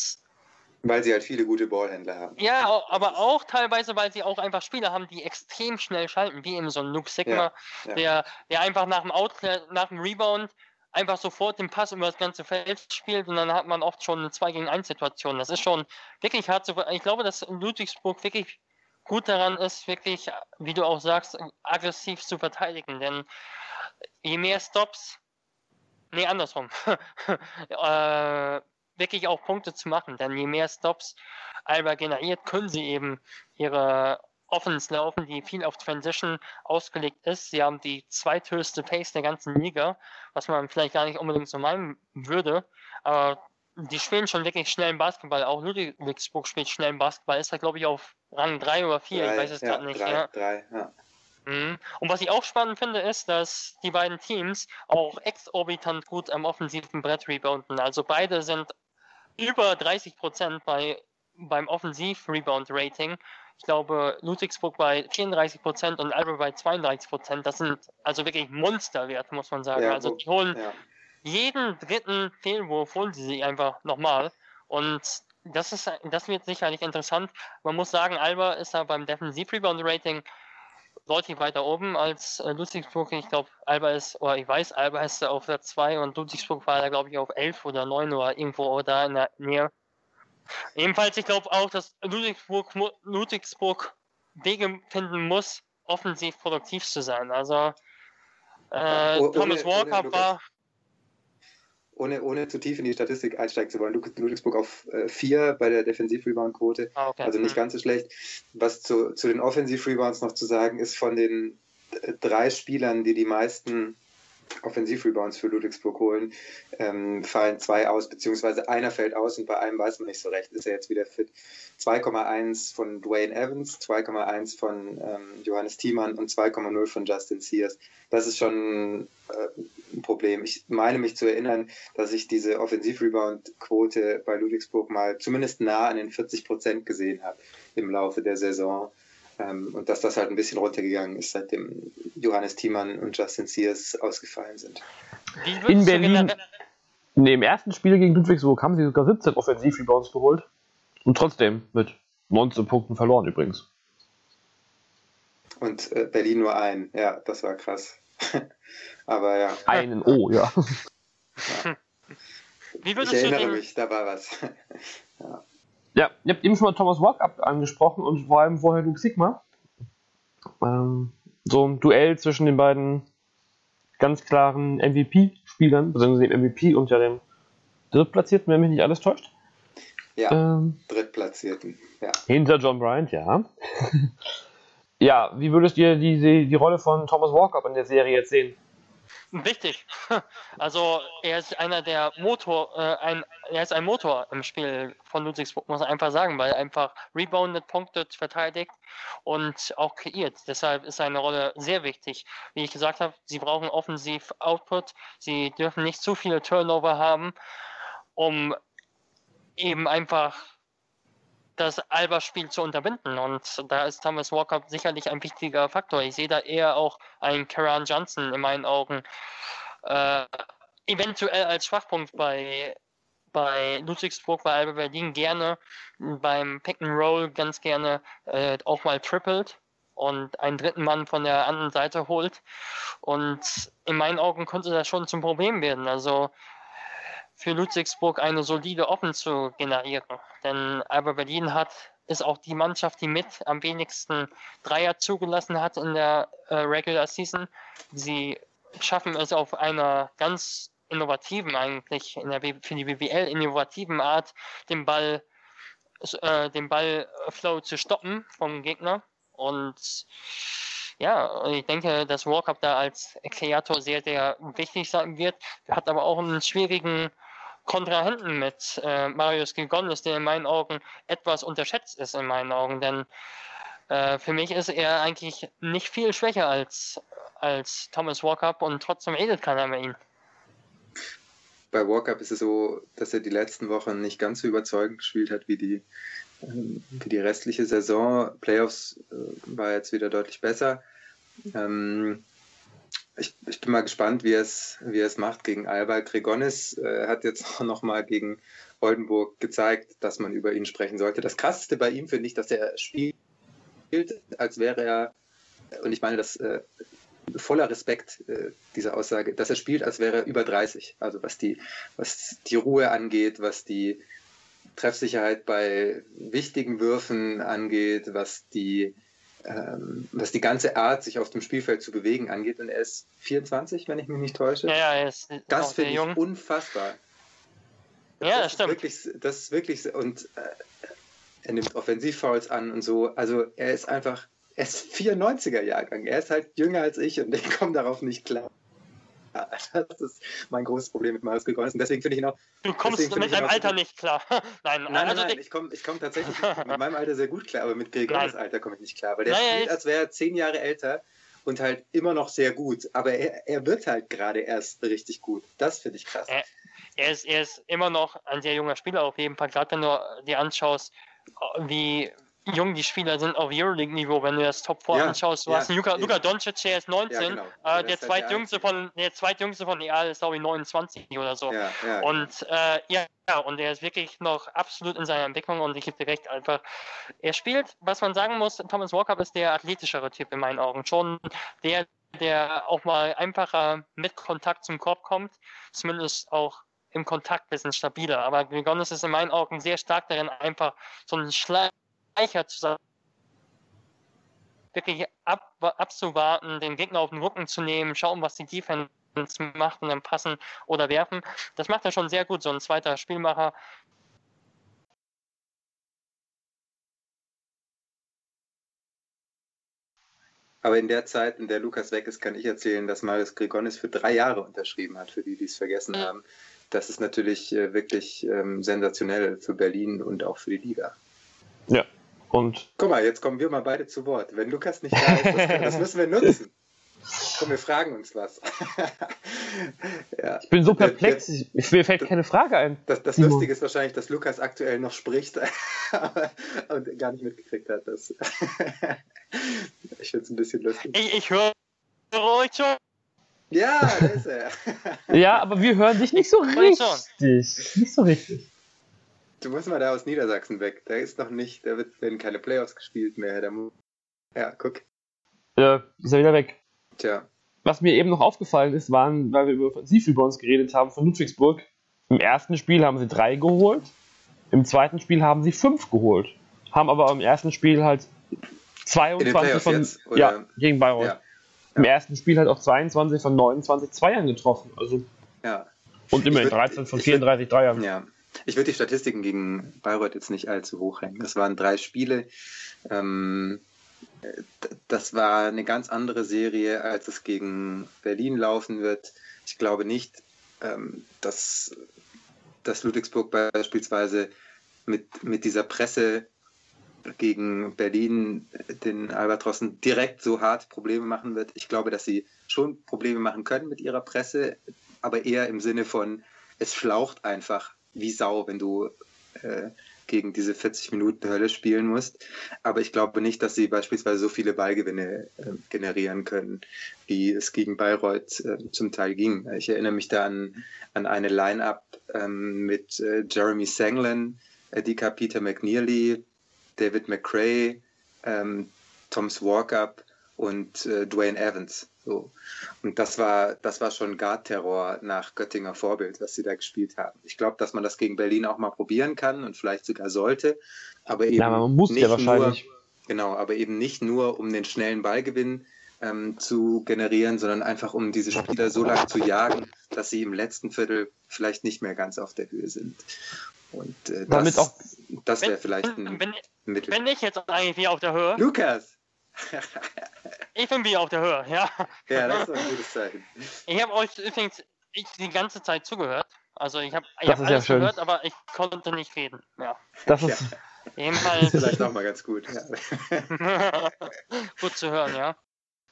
weil sie halt viele gute Ballhändler haben. Ja, aber auch teilweise, weil sie auch einfach Spieler haben, die extrem schnell schalten, wie eben so ein Luke Sigma, ja, ja. Der, der einfach nach dem Outlet, nach dem Rebound einfach sofort den Pass über das ganze Feld spielt und dann hat man oft schon eine 2 gegen 1 Situation. Das ist schon wirklich hart zu. Ich glaube, dass Ludwigsburg wirklich gut daran ist, wirklich, wie du auch sagst, aggressiv zu verteidigen. Denn je mehr Stops, nee, andersrum, äh, wirklich auch Punkte zu machen. Denn je mehr Stops Alba generiert, können sie eben ihre Offense laufen, die viel auf Transition ausgelegt ist. Sie haben die zweithöchste Pace der ganzen Liga, was man vielleicht gar nicht unbedingt so meinen würde. Aber die spielen schon wirklich schnellen Basketball. Auch Ludwigsburg spielt schnellen Basketball. Ist da, glaube ich, auf Rang 3 oder 4. ich weiß es ja, gerade nicht. Drei, ja. Drei, ja. Mhm. Und was ich auch spannend finde, ist, dass die beiden Teams auch exorbitant gut am offensiven Brett rebounden. Also beide sind über 30 Prozent bei, beim Offensiv-Rebound-Rating. Ich glaube, Ludwigsburg bei 34 Prozent und Alba bei 32 Prozent. Das sind also wirklich Monsterwerte, muss man sagen. Ja, also die holen ja. jeden dritten Fehlwurf, holen sie sich einfach nochmal. Und das ist, das wird sicherlich interessant. Man muss sagen, Alba ist da beim Defensiv-Rebound-Rating deutlich weiter oben als äh, Ludwigsburg. Ich glaube, Alba ist, oder ich weiß, Alba ist da auf der 2 und Ludwigsburg war da, glaube ich, auf 11 oder 9 oder irgendwo da in der Nähe. Ebenfalls, ich glaube auch, dass Ludwigsburg, Ludwigsburg Wege finden muss, offensiv produktiv zu sein. Also, äh, Thomas Walker war. Ohne, ohne zu tief in die Statistik einsteigen zu wollen, Ludwigsburg auf 4 äh, bei der Defensiv-Rebound-Quote, ah, okay. also nicht mhm. ganz so schlecht. Was zu, zu den Offensiv-Rebounds noch zu sagen ist, von den äh, drei Spielern, die die meisten Offensivrebounds für Ludwigsburg holen, ähm, fallen zwei aus, beziehungsweise einer fällt aus und bei einem weiß man nicht so recht, ist er jetzt wieder fit. 2,1 von Dwayne Evans, 2,1 von ähm, Johannes Thiemann und 2,0 von Justin Sears. Das ist schon äh, ein Problem. Ich meine mich zu erinnern, dass ich diese Offensivrebound-Quote bei Ludwigsburg mal zumindest nah an den 40 Prozent gesehen habe im Laufe der Saison. Ähm, und dass das halt ein bisschen runtergegangen ist, seitdem Johannes Thiemann und Justin Sears ausgefallen sind. In Berlin, nee, im ersten Spiel gegen Ludwigsburg haben sie sogar 17 Offensiv-Rebounds geholt und trotzdem mit 19 Punkten verloren übrigens. Und äh, Berlin nur ein, ja, das war krass. Aber ja. Einen O, oh, ja. ja. Wie würdest ich erinnere mich, da war was. ja. Ja, ihr habt eben schon mal Thomas Walkup angesprochen und vor allem vorher Luke Sigma. Ähm, so ein Duell zwischen den beiden ganz klaren MVP-Spielern, beziehungsweise dem MVP und ja dem Drittplatzierten, wenn mich nicht alles täuscht. Ja, ähm, Drittplatzierten, ja. Hinter John Bryant, ja. ja, wie würdest ihr die, die Rolle von Thomas Walkup in der Serie jetzt sehen? Wichtig. Also er ist einer der Motor, äh, ein, er ist ein Motor im Spiel von Ludwigsburg, muss man einfach sagen, weil er einfach reboundet, punktet, verteidigt und auch kreiert. Deshalb ist seine Rolle sehr wichtig. Wie ich gesagt habe, sie brauchen offensiv Output, sie dürfen nicht zu viele Turnover haben, um eben einfach das Alba-Spiel zu unterbinden. Und da ist Thomas Walker sicherlich ein wichtiger Faktor. Ich sehe da eher auch einen Karan Johnson in meinen Augen äh, eventuell als Schwachpunkt bei, bei Ludwigsburg, bei Alba Berlin gerne beim Pick and Roll ganz gerne äh, auch mal trippelt und einen dritten Mann von der anderen Seite holt. Und in meinen Augen könnte das schon zum Problem werden. Also für Ludwigsburg eine solide Offen zu generieren. Denn Alba Berlin hat ist auch die Mannschaft, die mit am wenigsten Dreier zugelassen hat in der äh, Regular Season. Sie schaffen es auf einer ganz innovativen eigentlich, in der, für die BBL innovativen Art, den Ball, äh, den Ballflow zu stoppen vom Gegner. Und ja, ich denke, dass Walkup da als Kreator sehr, sehr wichtig sein wird. Hat aber auch einen schwierigen Kontrahenten mit äh, Marius Gigonis, der in meinen Augen etwas unterschätzt ist in meinen Augen, denn äh, für mich ist er eigentlich nicht viel schwächer als, als Thomas Walkup und trotzdem redet keiner mehr ihn. Bei Walkup ist es so, dass er die letzten Wochen nicht ganz so überzeugend gespielt hat wie die, ähm, wie die restliche Saison. Playoffs äh, war jetzt wieder deutlich besser. Ähm, ich, ich, bin mal gespannt, wie es, wie es macht gegen Alba. Gregonis äh, hat jetzt auch nochmal gegen Oldenburg gezeigt, dass man über ihn sprechen sollte. Das Krasseste bei ihm finde ich, dass er spielt als wäre er, und ich meine das äh, voller Respekt, äh, diese Aussage, dass er spielt, als wäre er über 30. Also was die, was die Ruhe angeht, was die Treffsicherheit bei wichtigen Würfen angeht, was die, ähm, was die ganze Art, sich auf dem Spielfeld zu bewegen angeht. Und er ist 24, wenn ich mich nicht täusche. Ja, ja er ist das finde ich jung. unfassbar. Ja, das, das stimmt. Wirklich, das ist wirklich, und äh, er nimmt Offensivfouls an und so. Also er ist einfach, er ist 94er Jahrgang. Er ist halt jünger als ich und ich komme darauf nicht klar. Das ist mein großes Problem mit Marius Grigonis. Und deswegen finde ich ihn auch. Du kommst mit deinem Alter nicht klar. nein, nein, also nein, ich komme ich komm tatsächlich mit meinem Alter sehr gut klar, aber mit Grigonis Alter komme ich nicht klar. Weil der nein, spielt, als wäre er zehn Jahre älter und halt immer noch sehr gut. Aber er, er wird halt gerade erst richtig gut. Das finde ich krass. Er, er, ist, er ist immer noch ein sehr junger Spieler auf jeden Fall. Gerade wenn du dir anschaust, wie jung die Spieler sind auf Euroleague-Niveau, wenn du das Top 4 ja, anschaust. Du ja, hast einen Luka, Luka Doncic, der ist 19, ja, genau. äh, der, zweitjüngste von, der zweitjüngste von Real ist, glaube ich, 29 oder so. und äh, ja, und er ist wirklich noch absolut in seiner Entwicklung und ich gebe dir recht, einfach, er spielt, was man sagen muss, Thomas Walker ist der athletischere Typ in meinen Augen. Schon der, der auch mal einfacher mit Kontakt zum Korb kommt, zumindest auch im Kontakt ein bisschen stabiler. Aber Grigonis ist in meinen Augen sehr stark darin, einfach so ein Schleicher zu sein. Wirklich ab, abzuwarten, den Gegner auf den Rücken zu nehmen, schauen, was die Defense macht und dann passen oder werfen. Das macht er schon sehr gut, so ein zweiter Spielmacher. Aber in der Zeit, in der Lukas weg ist, kann ich erzählen, dass Marius Grigonis für drei Jahre unterschrieben hat, für die, die es vergessen mhm. haben das ist natürlich äh, wirklich ähm, sensationell für Berlin und auch für die Liga. Ja, und. Guck mal, jetzt kommen wir mal beide zu Wort. Wenn Lukas nicht da ist, das, das müssen wir nutzen. Komm, wir fragen uns was. ja. Ich bin so perplex, der, der, mir fällt keine Frage ein. Das, das Lustige ist wahrscheinlich, dass Lukas aktuell noch spricht und gar nicht mitgekriegt hat. Dass ich finde es ein bisschen lustig. Ich, ich höre euch schon. Ja, da ist er. ja, aber wir hören dich nicht so richtig. Nicht so richtig. Du musst mal da aus Niedersachsen weg. Da ist noch nicht, da werden keine Playoffs gespielt mehr. Da ja, guck. Ja, ist er wieder weg. Tja. Was mir eben noch aufgefallen ist, waren, weil wir über Offensiv über uns geredet haben, von Ludwigsburg. Im ersten Spiel haben sie drei geholt. Im zweiten Spiel haben sie fünf geholt. Haben aber im ersten Spiel halt 22 von. Jetzt, ja, gegen Bayreuth. Ja im ersten Spiel halt auch 22 von 29 Zweiern getroffen. Also ja. Und immerhin würd, 13 von 34 Dreiern. Ja. Ich würde die Statistiken gegen Bayreuth jetzt nicht allzu hoch hängen. Das waren drei Spiele. Ähm, das war eine ganz andere Serie, als es gegen Berlin laufen wird. Ich glaube nicht, ähm, dass, dass Ludwigsburg beispielsweise mit, mit dieser Presse gegen Berlin den Albatrossen direkt so hart Probleme machen wird. Ich glaube, dass sie schon Probleme machen können mit ihrer Presse, aber eher im Sinne von, es schlaucht einfach wie Sau, wenn du äh, gegen diese 40 Minuten Hölle spielen musst. Aber ich glaube nicht, dass sie beispielsweise so viele Ballgewinne äh, generieren können, wie es gegen Bayreuth äh, zum Teil ging. Ich erinnere mich da an, an eine Line-Up ähm, mit äh, Jeremy Sanglin, Dika Peter McNeely, David McRae, ähm, Thomas Walkup und äh, Dwayne Evans. So. Und das war, das war schon Guard-Terror nach Göttinger Vorbild, was sie da gespielt haben. Ich glaube, dass man das gegen Berlin auch mal probieren kann und vielleicht sogar sollte. Aber eben ja, man muss nicht ja wahrscheinlich. Nur, genau, aber eben nicht nur um den schnellen Ballgewinn ähm, zu generieren, sondern einfach um diese Spieler so lange zu jagen, dass sie im letzten Viertel vielleicht nicht mehr ganz auf der Höhe sind. Und äh, Damit das, auch- das wäre vielleicht ein Wenn, Mittel. wenn ich jetzt eigentlich auf der Höhe, Lukas! ich bin wieder auf der Höhe, ja. ja, das ist ein gutes Zeichen. Ich habe euch übrigens ich, die ganze Zeit zugehört. Also ich habe hab ist ja alles schön. gehört, aber ich konnte nicht reden. Ja. Das ist, Jedenfalls Vielleicht auch mal ganz gut. Ja. gut zu hören, ja.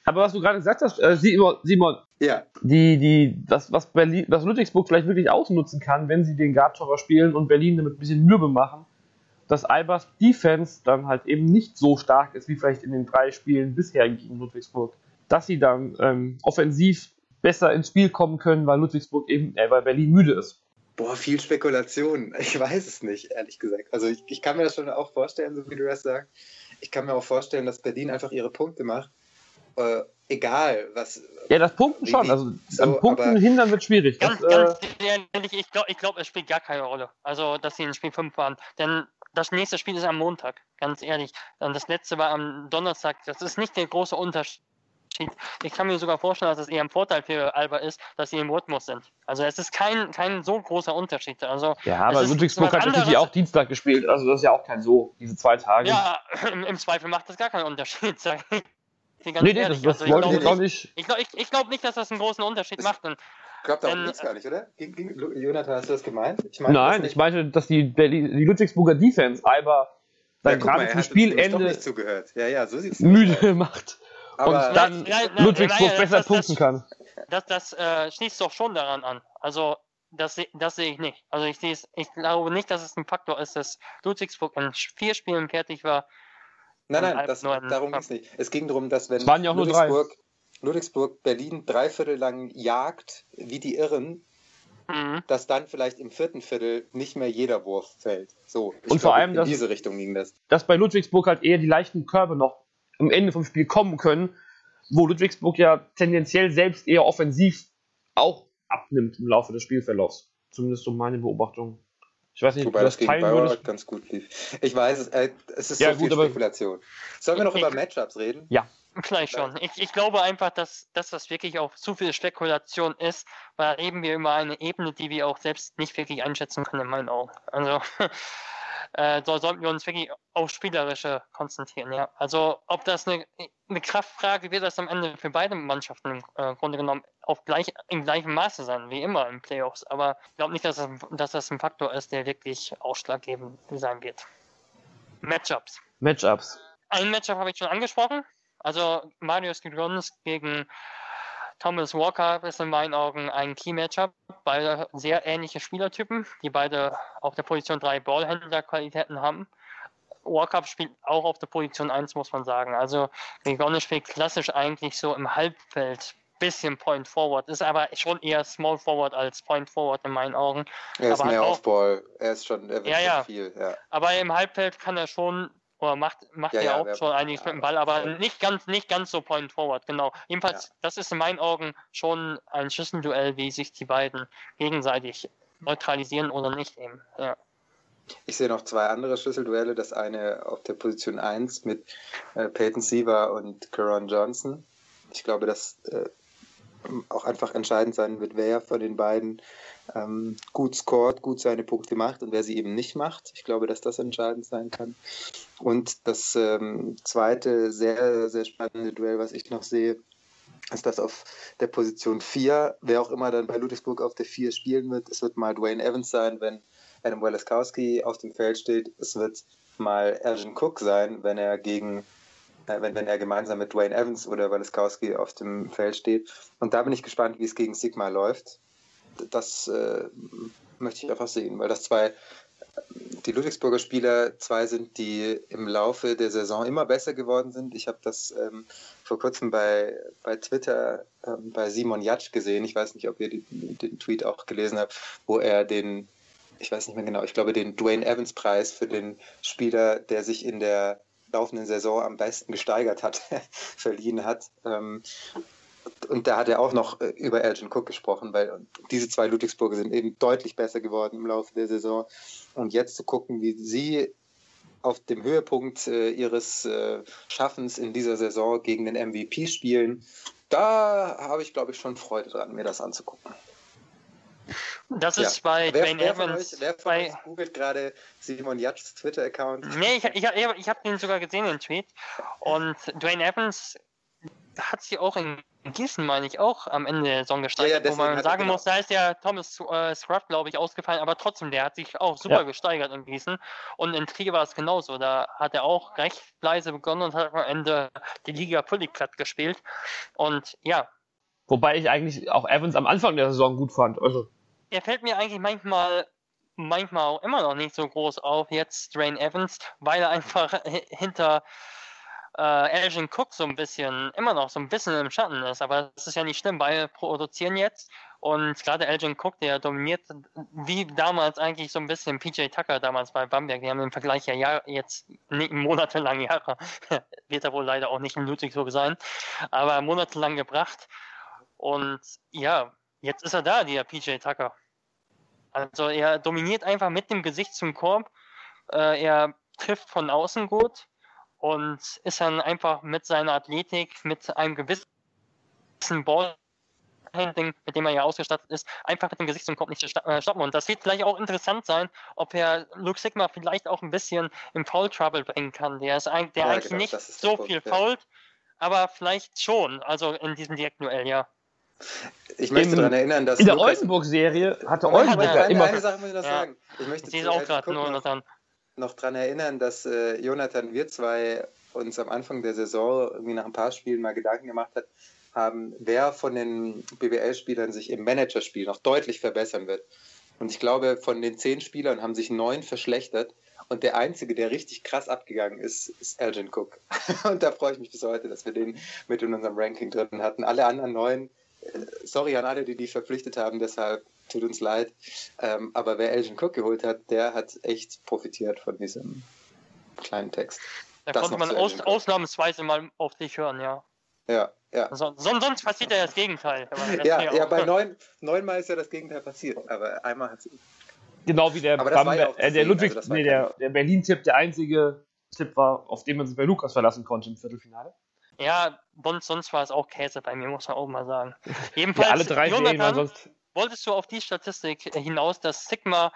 aber was du gerade gesagt hast, äh, Simon, Simon ja, die, die, das, was Berlin, was Ludwigsburg vielleicht wirklich ausnutzen kann, wenn sie den Guard-Torwart spielen und Berlin damit ein bisschen mürbe machen, dass Albers Defense dann halt eben nicht so stark ist, wie vielleicht in den drei Spielen bisher gegen Ludwigsburg. Dass sie dann ähm, offensiv besser ins Spiel kommen können, weil Ludwigsburg eben, äh, weil Berlin müde ist. boah, viel Spekulation. Ich weiß es nicht, ehrlich gesagt. Also ich, ich kann mir das schon auch vorstellen, so wie du das sagst. Ich kann mir auch vorstellen, dass Berlin einfach ihre Punkte macht. Äh, egal, was. Ja, das Punkten Wie- schon. Also so, an Punkten hindern wird schwierig. Das, Ganz, äh, ganz ehrlich, ich glaube, ich glaub, es spielt gar keine Rolle. Also, dass sie in Spiel 5 waren. Denn das nächste Spiel ist am Montag, ganz ehrlich. Und das letzte war am Donnerstag. Das ist nicht der große Unterschied. Ich kann mir sogar vorstellen, dass es eher ein Vorteil für Alba ist, dass sie im Rhythmus sind. Also es ist kein, kein so großer Unterschied. Also ja, aber Ludwigsburg hat natürlich auch Dienstag gespielt. Also das ist ja auch kein so, diese zwei Tage. ja, im, im Zweifel macht das gar keinen Unterschied, sag ich nee, nee, das, das Also ich glaube nicht, ich ich, ich glaub nicht, dass das einen großen Unterschied macht. Ich glaube, darum Dann- geht es gar nicht, oder? Jonathan, hast du das gemeint? Ich meine Nein, ich meinte, dass die, Berlin, die Ludwigsburger Defense Alba ja, dann mal, gerade er zum Spielende nicht zugehört. Ja, ja, so müde macht Aber und dann Ja, ja, Ludwigsburg ja, ja, besser das- das- punkten kann. das, das äh, schließt doch schon daran an. Also das, das sehe ich nicht. Also ich sehe es, ich glaube nicht, dass es ein Faktor ist, dass Ludwigsburg in vier Spielen fertig war. Nein, nein, das, darum ging es nicht. Es ging darum, dass wenn Es waren ja auch nur drei. Ludwigsburg, Berlin dreiviertel lang jagt, wie die Irren, Mhm. dass dann vielleicht im vierten Viertel nicht mehr jeder Wurf fällt. So, ich Und vor allem, in dass- diese Richtung ging das. Dass bei Ludwigsburg halt eher die leichten Körbe noch am Ende vom Spiel kommen können, wo Ludwigsburg ja tendenziell selbst eher offensiv auch abnimmt im Laufe des Spielverlaufs. Zumindest so meine Beobachtung. Ich weiß nicht, ob Wobei du das das gegen teilen Bayreuth würdest. ganz gut lief. Ich weiß es, äh, es ist Ja, so gut, viel Spekulation. Sollen wir noch Ich- über Matchups reden? Vielleicht schon. Ich, ich glaube einfach, dass, dass das wirklich auch zu viel Spekulation ist, weil da reden wir über eine Ebene, die wir auch selbst nicht wirklich einschätzen können, in meinen Augen. Also äh, so sollten wir uns wirklich auf Spielerische konzentrieren. Ja. Also ob das eine, eine Kraftfrage wird, das am Ende für beide Mannschaften im äh, Grunde genommen auf gleich, im gleichen Maße sein, wie immer in Playoffs. Aber ich glaube nicht, dass das, dass das ein Faktor ist, der wirklich ausschlaggebend sein wird. Matchups. Matchups. Ein Matchup habe ich schon angesprochen. Also Marius Gigronis gegen Thomas Walker ist in meinen Augen ein Key-Matchup. Beide sehr ähnliche Spielertypen, die beide auf der Position 3 Ballhändler-Qualitäten haben. Walker spielt auch auf der Position 1, muss man sagen. Also Gigronis spielt klassisch eigentlich so im Halbfeld. Bisschen Point Forward, ist aber schon eher Small Forward als Point Forward in meinen Augen. Er ist Aber mehr Off-Ball. Er ist schon, er wird Ja, schon ja. viel. Ja. Aber im Halbfeld kann er schon, oder macht, macht Ja, er ja, auch schon einiges ja, mit dem Ball, aber nicht ganz, nicht ganz so point forward, genau. Jedenfalls, das ist in meinen Augen schon ein Schüsselduell, wie sich die beiden gegenseitig neutralisieren oder nicht eben. Ja. Ich sehe noch zwei andere Schlüsselduelle. Das eine auf der Position 1 mit äh, Peyton Siever und Caron Johnson. Ich glaube, dass äh, auch einfach entscheidend sein wird, wer von den beiden ähm, gut scored, gut seine Punkte macht und wer sie eben nicht macht. Ich glaube, dass das entscheidend sein kann. Und das ähm, zweite sehr, sehr spannende Duell, was ich noch sehe, ist das auf der Position 4, wer auch immer dann bei Ludwigsburg auf der 4 spielen wird. Es wird mal Dwayne Evans sein, wenn Adam Welaskowski auf dem Feld steht. Es wird mal Ergen Cook sein, wenn er gegen äh, wenn, wenn er gemeinsam mit Dwayne Evans oder Welaskowski auf dem Feld steht. Und da bin ich gespannt, wie es gegen Sigma läuft. Das äh, möchte ich einfach sehen, weil das zwei die Ludwigsburger Spieler zwei sind, die im Laufe der Saison immer besser geworden sind. Ich habe das ähm, vor kurzem bei, bei Twitter ähm, bei Simon Jatsch gesehen. Ich weiß nicht, ob ihr die, den Tweet auch gelesen habt, wo er den, ich weiß nicht mehr genau, ich glaube, den Dwayne Evans Preis für den Spieler, der sich in der laufenden Saison am besten gesteigert hat, verliehen hat. Ähm, und da hat er auch noch äh, über Elgin Cook gesprochen, weil diese zwei Ludwigsburger sind eben deutlich besser geworden im Laufe der Saison. Und jetzt zu gucken, wie sie auf dem Höhepunkt äh, ihres äh, Schaffens in dieser Saison gegen den MVP spielen. Da habe ich, glaube ich, schon Freude dran, mir das anzugucken. Das ist ja. bei wer, Dwayne wer Evans. Von euch, wer von bei, euch googelt gerade Simon Jatschs Twitter-Account? Nee, ich, ich, ich, ich habe den sogar gesehen, den Tweet. Und Dwayne Evans hat sie auch in Gießen, meine ich, auch am Ende der Saison gesteigert, ja, ja, wo man sagen genau. muss, da ist ja Thomas äh, Scruff, glaube ich, ausgefallen, aber trotzdem, der hat sich auch super ja. gesteigert in Gießen. Und in Trier war es genauso. Da hat er auch recht leise begonnen und hat am Ende die Liga völlig platt gespielt. Und ja. Wobei ich eigentlich auch Evans am Anfang der Saison gut fand. Also. Er fällt mir eigentlich manchmal manchmal auch immer noch nicht so groß auf, jetzt Drain Evans, weil er einfach hinter äh, Elgin Cook so ein bisschen, immer noch so ein bisschen im Schatten ist. Aber das ist ja nicht schlimm, weil wir produzieren jetzt. Und gerade Elgin Cook, der dominiert, wie damals eigentlich so ein bisschen PJ Tucker damals bei Bamberg. Die haben im Vergleich ja Jahr, jetzt nicht monatelang Jahre, wird er wohl leider auch nicht in Ludwigsburg sein, aber monatelang gebracht. Und ja, jetzt ist er da, der PJ Tucker. Also er dominiert einfach mit dem Gesicht zum Korb. Äh, er trifft von außen gut und ist dann einfach mit seiner Athletik, mit einem gewissen Ballhandling, mit dem er ja ausgestattet ist, einfach mit dem Gesicht zum Kopf nicht zu äh, stoppen. Und das wird vielleicht auch interessant sein, ob er Luke Sigma vielleicht auch ein bisschen im Foul Trouble bringen kann. Der ist ein, der ja, eigentlich genau, nicht so Punkt, viel ja. fault, aber vielleicht schon, also in diesem Direktduell, ja. Ich möchte daran erinnern, dass. In der Oldenburg-Serie hatte Oldenburg ja, immer. Eine Sache muss ich noch sagen. Ich möchte auch gerade nur noch dann noch daran erinnern, dass äh, Jonathan, wir zwei uns am Anfang der Saison irgendwie nach ein paar Spielen mal Gedanken gemacht hat, haben, wer von den BWL-Spielern sich im Managerspiel noch deutlich verbessern wird. Und ich glaube, von den zehn Spielern haben sich neun verschlechtert. Und der einzige, der richtig krass abgegangen ist, ist Elgin Cook. und da freue ich mich bis heute, dass wir den mit in unserem Ranking drin hatten. Alle anderen neun, äh, sorry an alle, die die verpflichtet haben, deshalb tut uns leid. Ähm, aber wer Elgin Cook geholt hat, der hat echt profitiert von diesem kleinen Text. Da das konnte man aus, ausnahmsweise mal auf dich hören, ja. Ja, ja. So, sonst passiert ja das Gegenteil. ja, ja, bei neun, neunmal ist ja das Gegenteil passiert, aber einmal hat es. Genau wie der, Bam, ja äh, der Ludwig, also nee, der, der Berlin-Tipp der einzige Tipp war, auf den man sich bei Lukas verlassen konnte im Viertelfinale. Ja, sonst, sonst war es auch Käse bei mir, muss man auch mal sagen. Jedenfalls, ja, alle drei Jonathan, sonst wolltest du auf die Statistik hinaus, dass Sigma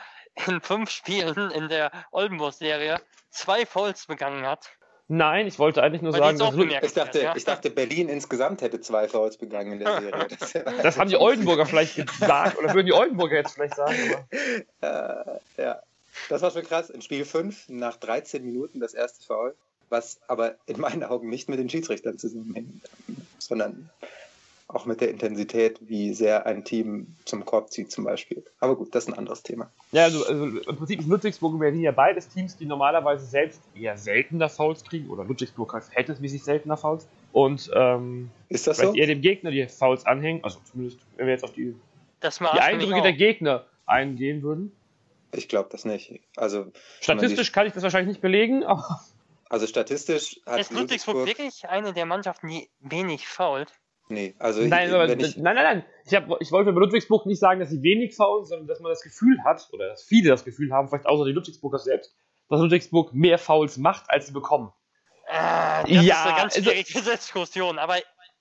in fünf Spielen in der Oldenburg-Serie zwei Fouls begangen hat? Nein, ich wollte eigentlich nur Weil sagen, dass ich dachte, ja? ich dachte, Berlin insgesamt hätte zwei Fouls begangen in der Serie. Das, das haben die Oldenburger vielleicht gesagt, oder würden die Oldenburger jetzt vielleicht sagen. Aber. Äh, ja, das war schon krass. In Spiel 5 nach 13 Minuten das erste Foul, was aber in meinen Augen nicht mit den Schiedsrichtern zusammenhängt, sondern auch mit der Intensität, wie sehr ein Team zum Korb zieht zum Beispiel. Aber gut, das ist ein anderes Thema. Ja, also, also im Prinzip ist Ludwigsburg und Berlin ja beides Teams, die normalerweise selbst eher seltener Fouls kriegen, oder Ludwigsburg hat verhältnismäßig seltener Fouls. Und ähm, ist das so? eher dem Gegner die Fouls anhängen, also zumindest, wenn wir jetzt auf die, die Eindrücke der Gegner eingehen würden. Ich glaube das nicht. Also Statistisch kann ich das wahrscheinlich nicht belegen, aber... Also statistisch hat Ist Ludwigsburg, Ludwigsburg wirklich eine der Mannschaften, die wenig fault? Nee, also. Nein, ich, aber, ich, nein, nein, nein. Ich, hab, ich wollte bei Ludwigsburg nicht sagen, dass sie wenig faulen, sondern dass man das Gefühl hat, oder dass viele das Gefühl haben, vielleicht außer die Ludwigsburger selbst, dass Ludwigsburg mehr Fouls macht, als sie bekommen. Äh, das ja, ist eine ganz also schwierige also, Diskussion, aber.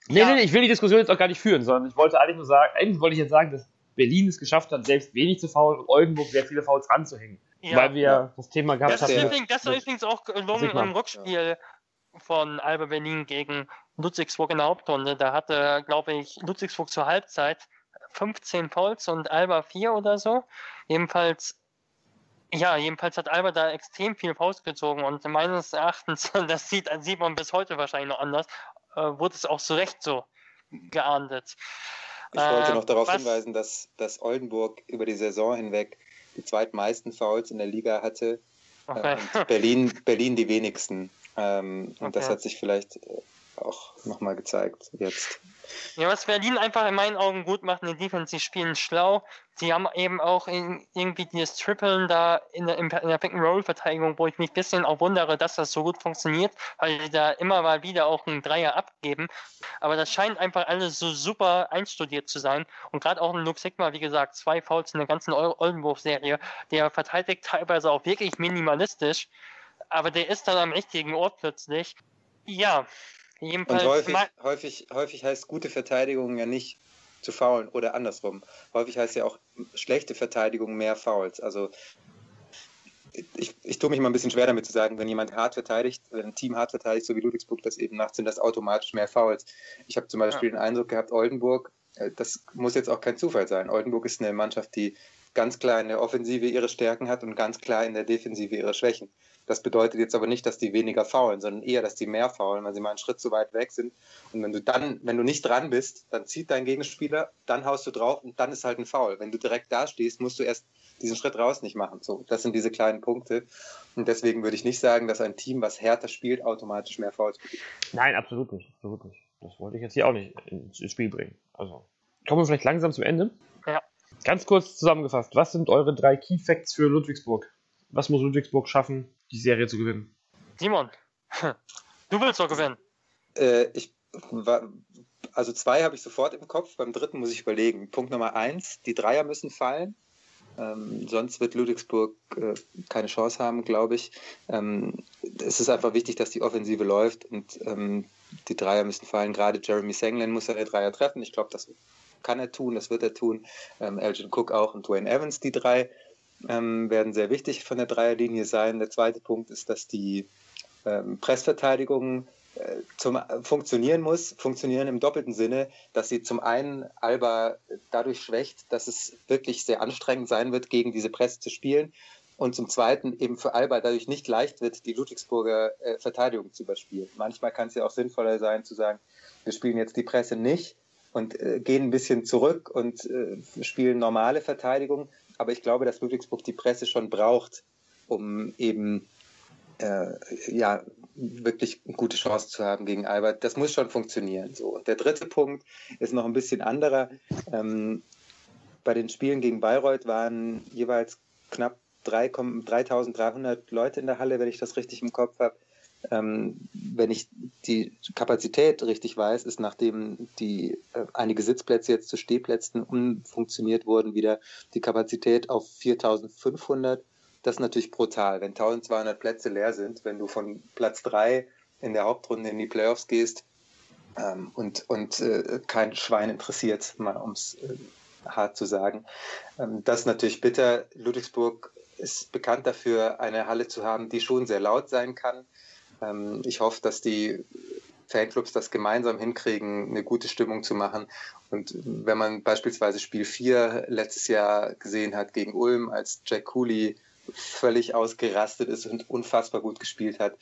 Nee, ja. nee, nee, ich will die Diskussion jetzt auch gar nicht führen, sondern ich wollte eigentlich nur sagen, eigentlich wollte ich jetzt sagen, dass Berlin es geschafft hat, selbst wenig zu faulen und Oldenburg sehr viele Fouls ranzuhängen. Ja, weil wir ja. das Thema gehabt haben. Das, ist übrigens auch gelungen im Rückspiel von Alba Berlin gegen Ludwigsburg in der Hauptrunde. Da hatte, glaube ich, Ludwigsburg zur Halbzeit 15 Fouls und Alba 4 oder so. Jedenfalls, ja, jedenfalls hat Alba da extrem viel Fouls gezogen und meines Erachtens, das sieht, sieht man bis heute wahrscheinlich noch anders, äh, wurde es auch zu Recht so geahndet. Ich wollte äh, noch darauf was, hinweisen, dass, dass Oldenburg über die Saison hinweg die zweitmeisten Fouls in der Liga hatte okay. äh, und Berlin, Berlin die wenigsten. Ähm, und okay. das hat sich vielleicht äh, auch nochmal gezeigt jetzt. Ja, was Berlin einfach in meinen Augen gut macht in der Defense, sie spielen schlau. Sie haben eben auch in, irgendwie dieses Trippeln da in der, in der Pick-and-Roll-Verteidigung, wo ich mich ein bisschen auch wundere, dass das so gut funktioniert, weil sie da immer mal wieder auch einen Dreier abgeben. Aber das scheint einfach alles so super einstudiert zu sein. Und gerade auch ein Luke Sigma, wie gesagt, zwei Fouls in der ganzen Oldenburg-Serie, der verteidigt teilweise auch wirklich minimalistisch aber der ist dann am richtigen Ort plötzlich. Ja, jedenfalls. Und häufig, häufig, häufig heißt gute Verteidigung ja nicht zu faulen oder andersrum. Häufig heißt ja auch schlechte Verteidigung mehr Fouls. Also ich, ich tue mich mal ein bisschen schwer damit zu sagen, wenn jemand hart verteidigt, wenn ein Team hart verteidigt, so wie Ludwigsburg das eben macht, sind das automatisch mehr Fouls. Ich habe zum Beispiel ja. den Eindruck gehabt, Oldenburg, äh, das muss jetzt auch kein Zufall sein. Oldenburg ist eine Mannschaft, die ganz klar in der Offensive ihre Stärken hat und ganz klar in der Defensive ihre Schwächen. Das bedeutet jetzt aber nicht, dass die weniger faulen, sondern eher, dass die mehr faulen, weil sie mal einen Schritt zu weit weg sind. Und wenn du dann, wenn du nicht dran bist, dann zieht dein Gegenspieler, dann haust du drauf und dann ist halt ein Foul. Wenn du direkt da stehst, musst du erst diesen Schritt raus nicht machen. So, das sind diese kleinen Punkte. Und deswegen würde ich nicht sagen, dass ein Team, was härter spielt, automatisch mehr Fouls begibt. Nein, absolut nicht. Absolut nicht. Das wollte ich jetzt hier auch nicht ins Spiel bringen. Also, kommen wir vielleicht langsam zum Ende. Ja. Ganz kurz zusammengefasst, was sind eure drei Key Facts für Ludwigsburg? Was muss Ludwigsburg schaffen, die Serie zu gewinnen? Simon, du willst doch gewinnen. Äh, ich war, also zwei habe ich sofort im Kopf, beim dritten muss ich überlegen. Punkt Nummer eins, die Dreier müssen fallen. Ähm, sonst wird Ludwigsburg äh, keine Chance haben, glaube ich. Ähm, es ist einfach wichtig, dass die Offensive läuft und ähm, die Dreier müssen fallen. Gerade Jeremy Senglen muss seine Dreier treffen. Ich glaube, das kann er tun, das wird er tun. Ähm, Elgin Cook auch und Dwayne Evans, die drei, ähm, werden sehr wichtig von der Dreierlinie sein. Der zweite Punkt ist, dass die ähm, Pressverteidigung äh, zum funktionieren muss, funktionieren im doppelten Sinne, dass sie zum einen Alba dadurch schwächt, dass es wirklich sehr anstrengend sein wird, gegen diese Presse zu spielen und zum Zweiten eben für Alba dadurch nicht leicht wird, die Ludwigsburger äh, Verteidigung zu überspielen. Manchmal kann es ja auch sinnvoller sein zu sagen, wir spielen jetzt die Presse nicht und äh, gehen ein bisschen zurück und äh, spielen normale Verteidigung. Aber ich glaube, dass Ludwigsburg die Presse schon braucht, um eben äh, ja, wirklich eine gute Chance zu haben gegen Albert. Das muss schon funktionieren. So. Und der dritte Punkt ist noch ein bisschen anderer. Ähm, bei den Spielen gegen Bayreuth waren jeweils knapp 3, 3300 Leute in der Halle, wenn ich das richtig im Kopf habe. Ähm, wenn ich die Kapazität richtig weiß, ist nachdem die äh, einige Sitzplätze jetzt zu Stehplätzen umfunktioniert wurden, wieder die Kapazität auf 4500 das ist natürlich brutal, wenn 1200 Plätze leer sind, wenn du von Platz 3 in der Hauptrunde in die Playoffs gehst ähm, und, und äh, kein Schwein interessiert, mal um es äh, hart zu sagen. Ähm, das ist natürlich bitter. Ludwigsburg ist bekannt dafür, eine Halle zu haben, die schon sehr laut sein kann. Ähm, ich hoffe, dass die Fanclubs das gemeinsam hinkriegen, eine gute Stimmung zu machen. Und wenn man beispielsweise Spiel 4 letztes Jahr gesehen hat gegen Ulm, als Jack Cooley völlig ausgerastet ist und unfassbar gut gespielt hat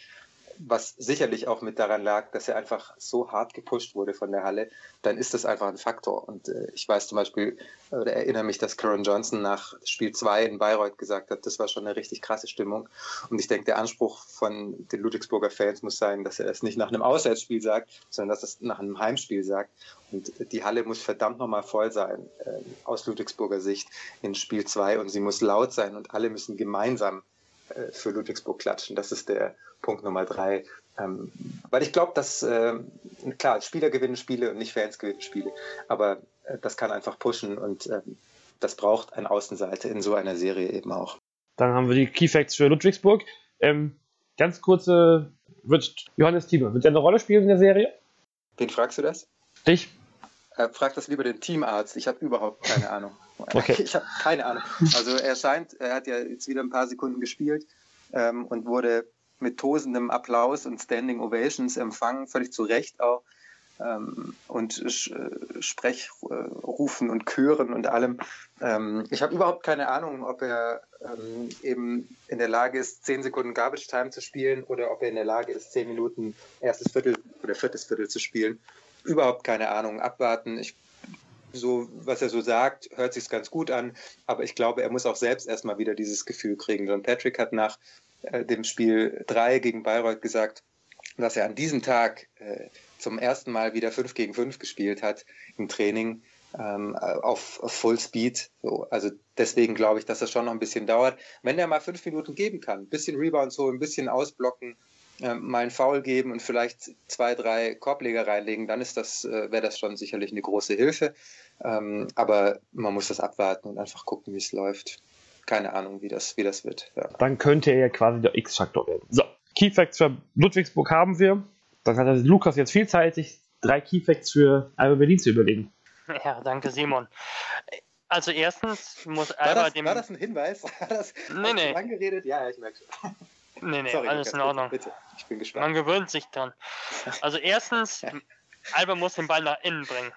was sicherlich auch mit daran lag, dass er einfach so hart gepusht wurde von der Halle, dann ist das einfach ein Faktor. Und äh, ich weiß zum Beispiel, oder erinnere mich, dass Karen Johnson nach Spiel 2 in Bayreuth gesagt hat, das war schon eine richtig krasse Stimmung. Und ich denke, der Anspruch von den Ludwigsburger Fans muss sein, dass er es nicht nach einem Auswärtsspiel sagt, sondern dass er es nach einem Heimspiel sagt. Und die Halle muss verdammt nochmal voll sein, äh, aus Ludwigsburger Sicht in Spiel 2. Und sie muss laut sein und alle müssen gemeinsam für Ludwigsburg klatschen. Das ist der Punkt Nummer drei. Ähm, weil ich glaube, dass, äh, klar, Spieler gewinnen Spiele und nicht Fans gewinnen Spiele. Aber äh, das kann einfach pushen und äh, das braucht eine Außenseite in so einer Serie eben auch. Dann haben wir die Key Facts für Ludwigsburg. Ähm, ganz kurze, wird Johannes Thieme, wird er eine Rolle spielen in der Serie? Wen fragst du das? Dich. Äh, frag das lieber den Teamarzt. Ich habe überhaupt keine Ahnung. Okay. Ich habe keine Ahnung. Also er scheint, er hat ja jetzt wieder ein paar Sekunden gespielt ähm, und wurde mit tosendem Applaus und Standing Ovations empfangen, völlig zu Recht auch. Ähm, und äh, Sprechrufen und Chören und allem. Ähm, ich habe überhaupt keine Ahnung, ob er ähm, eben in der Lage ist, zehn Sekunden Garbage Time zu spielen oder ob er in der Lage ist, zehn Minuten erstes Viertel oder viertes Viertel zu spielen. Überhaupt keine Ahnung. Abwarten. Ich so, was er so sagt, hört sich ganz gut an, aber ich glaube, er muss auch selbst erstmal wieder dieses Gefühl kriegen. John Patrick hat nach äh, dem Spiel 3 gegen Bayreuth gesagt, dass er an diesem Tag äh, zum ersten Mal wieder 5 gegen 5 gespielt hat im Training ähm, auf, auf Full Speed. So, also deswegen glaube ich, dass das schon noch ein bisschen dauert. Wenn er mal fünf Minuten geben kann, ein bisschen Rebound so, ein bisschen ausblocken, äh, mal einen Foul geben und vielleicht zwei, drei Korbleger reinlegen, dann ist das, äh, wäre das schon sicherlich eine große Hilfe. Ähm, aber man muss das abwarten und einfach gucken, wie es läuft. Keine Ahnung, wie das, wie das wird. Ja. Dann könnte er ja quasi der X-Faktor werden. So, Key Facts für Ludwigsburg haben wir. Dann hat Lukas jetzt viel Zeit, sich drei Key Facts für Alba Berlin zu überlegen. Ja, danke Simon. Also erstens muss War Alba das, dem... war das ein Hinweis? War das, Nee, hast du nee. angeredet? Ja, ich merke schon. Nee, nee, Sorry, alles in Ordnung. Bitte, bitte. Ich bin Man gespannt. gewöhnt sich dran. Also erstens, Alba muss den Ball nach innen bringen.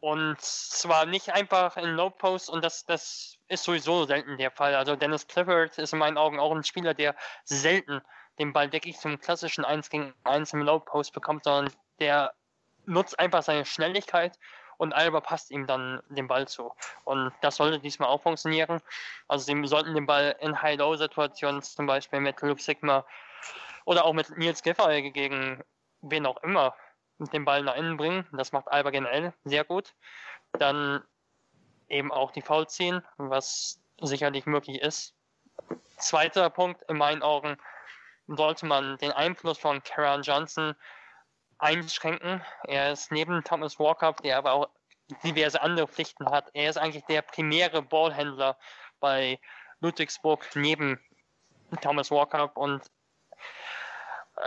Und zwar nicht einfach in Low Post und das, das ist sowieso selten der Fall. Also Dennis Clifford ist in meinen Augen auch ein Spieler, der selten den Ball wirklich zum klassischen 1 gegen 1 im Low Post bekommt, sondern der nutzt einfach seine Schnelligkeit und Alba passt ihm dann den Ball zu. Und das sollte diesmal auch funktionieren. Also sie sollten den Ball in High-Low-Situationen, zum Beispiel mit Luke Sigma oder auch mit Nils Giffey gegen wen auch immer, den Ball nach innen bringen. Das macht Alba generell sehr gut. Dann eben auch die Foul ziehen, was sicherlich möglich ist. Zweiter Punkt in meinen Augen sollte man den Einfluss von Karen Johnson einschränken. Er ist neben Thomas Walker, der aber auch diverse andere Pflichten hat. Er ist eigentlich der primäre Ballhändler bei Ludwigsburg neben Thomas Walker und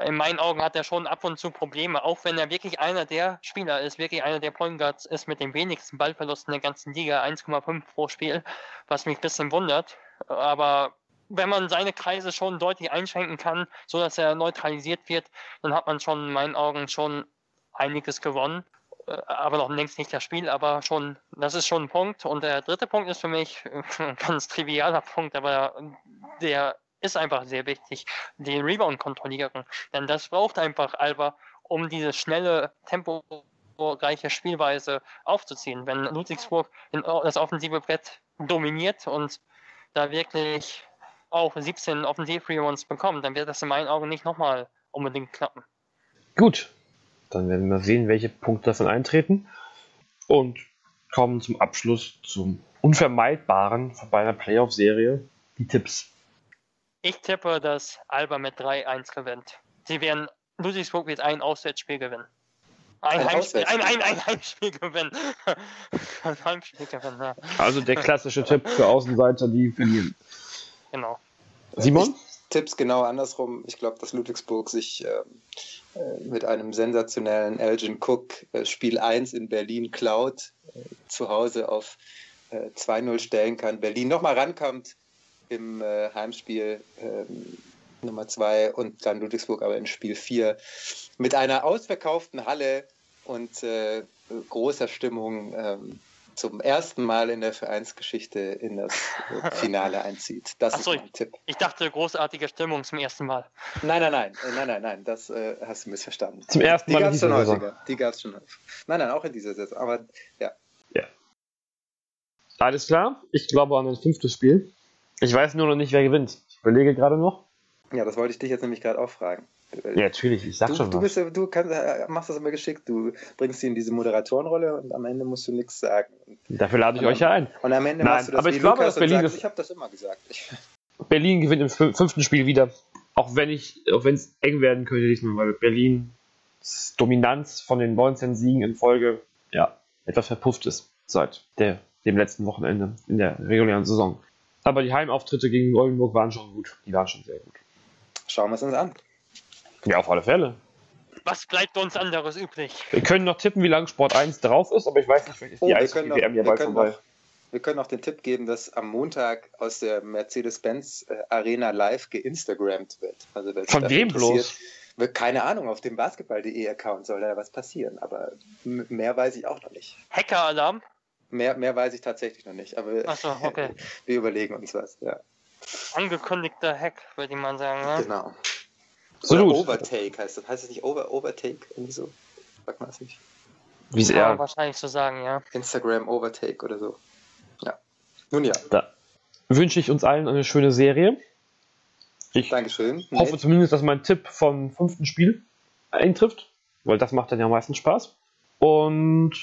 in meinen Augen hat er schon ab und zu Probleme, auch wenn er wirklich einer der Spieler ist, wirklich einer der Point Guards ist mit den wenigsten Ballverlusten der ganzen Liga, 1,5 pro Spiel, was mich ein bisschen wundert. Aber wenn man seine Kreise schon deutlich einschränken kann, so dass er neutralisiert wird, dann hat man schon in meinen Augen schon einiges gewonnen. Äh, Aber noch längst nicht das Spiel, aber schon, das ist schon ein Punkt. Und der dritte Punkt ist für mich ein ganz trivialer Punkt, aber der ist einfach sehr wichtig, den Rebound kontrollieren. Denn das braucht einfach Alba, um diese schnelle, temporeiche Spielweise aufzuziehen. Wenn Ludwigsburg das offensive Brett dominiert und da wirklich auch 17 Offensiv-Rebounds bekommt, dann wird das in meinen Augen nicht nochmal unbedingt klappen. Gut, dann werden wir sehen, welche Punkte davon eintreten. Und kommen zum Abschluss zum Unvermeidbaren von bei einer Playoff-Serie. Die Tipps. Ich tippe, dass Alba mit 3-1 gewinnt. Sie werden, Ludwigsburg wird ein Auswärtsspiel gewinnen. Ein, Ein Heimspiel, ein, ein, ein Heimspiel gewinnen. ein Heimspiel gewinnen, ja. Also der klassische Tipp für Außenseiter, die verlieren. Genau. Simon? Tipps genau andersrum. Ich glaube, dass Ludwigsburg sich ähm, äh, mit einem sensationellen Elgin Cook äh, Spiel 1 in Berlin klaut, äh, zu Hause auf äh, 2-0 stellen kann. Berlin nochmal rankommt im äh, Heimspiel ähm, Nummer 2 und dann Ludwigsburg aber in Spiel 4 mit einer ausverkauften Halle und äh, großer Stimmung ähm, zum ersten Mal in der Vereinsgeschichte in das Finale einzieht. Das Ach so, ist mein Tipp. Ich dachte, großartige Stimmung zum ersten Mal. Nein, nein, nein, äh, nein, nein, nein, das äh, hast du missverstanden. Zum ersten Die Mal in gab es schon dieser Saison. häufiger. Die gab es schon häufiger. Nein, nein, auch in dieser Saison. Aber ja, Alles klar. Ich glaube an ein fünftes Spiel. Ich weiß nur noch nicht, wer gewinnt. Ich überlege gerade noch. ja, das wollte ich dich jetzt nämlich gerade auch fragen. Ja, natürlich, ich sag Du, schon du, was. bist, du kannst, äh, machst das immer geschickt. Du bringst sie in diese Moderatorenrolle und am Ende musst du nichts sagen. Dafür lade ich euch ja ein. Und am Ende Nein, machst du das aber ich glaube, Lukas dass Berlin und das- sagst, ich habe das immer gesagt. Berlin gewinnt im fün- fünften Spiel wieder. Auch wenn ich, auch wenn es eng werden könnte diesmal, weil Berlin Dominanz von den 19 Siegen in Folge ja etwas verpufft ist seit der, dem letzten Wochenende in der regulären Saison. Aber die Heimauftritte gegen Oldenburg waren schon gut. Die waren schon sehr gut. schauen wir es uns an. Ja, auf alle Fälle. Was bleibt uns anderes übrig? Wir können noch tippen, wie lange Sport 1 drauf ist, aber ich weiß nicht, vielleicht ist Oh, die wir Eis können noch- WM ja wir bald können vorbei. noch- Wir können auch den Tipp geben, dass am Montag aus der Mercedes-Benz äh, Arena live geinstagrammt wird. Also Von wem bloß? Wird, keine Ahnung, auf dem basketball.de Account soll da was passieren, aber mehr weiß ich auch noch nicht. Hacker-Alarm? Mehr, mehr weiß ich tatsächlich noch nicht, aber Achso, okay. wir überlegen uns was. Ja, Angekündigter Hack, würde ich mal sagen. Ne? genau. So Oder. Overtake heißt das. Heißt das nicht Over, Overtake? Irgendwie so? Sagt man das nicht? Wie es eher. wahrscheinlich so sagen, ja. Instagram Overtake oder so. Ja. Nun ja, Da wünsche ich uns allen eine schöne Serie. Ich Dankeschön. hoffe zumindest, dass mein Tipp vom fünften Spiel eintrifft, weil das macht dann ja am meisten Spaß. Und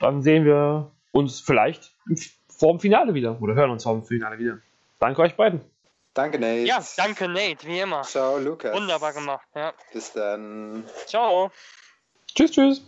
dann sehen wir uns vielleicht im- vor dem Finale wieder oder hören uns vor dem Finale wieder. Danke euch beiden. Danke, Nate. Ja, danke, Nate, wie immer. Ciao, Lukas. Wunderbar gemacht, ja. Bis dann. Ciao. Tschüss, tschüss.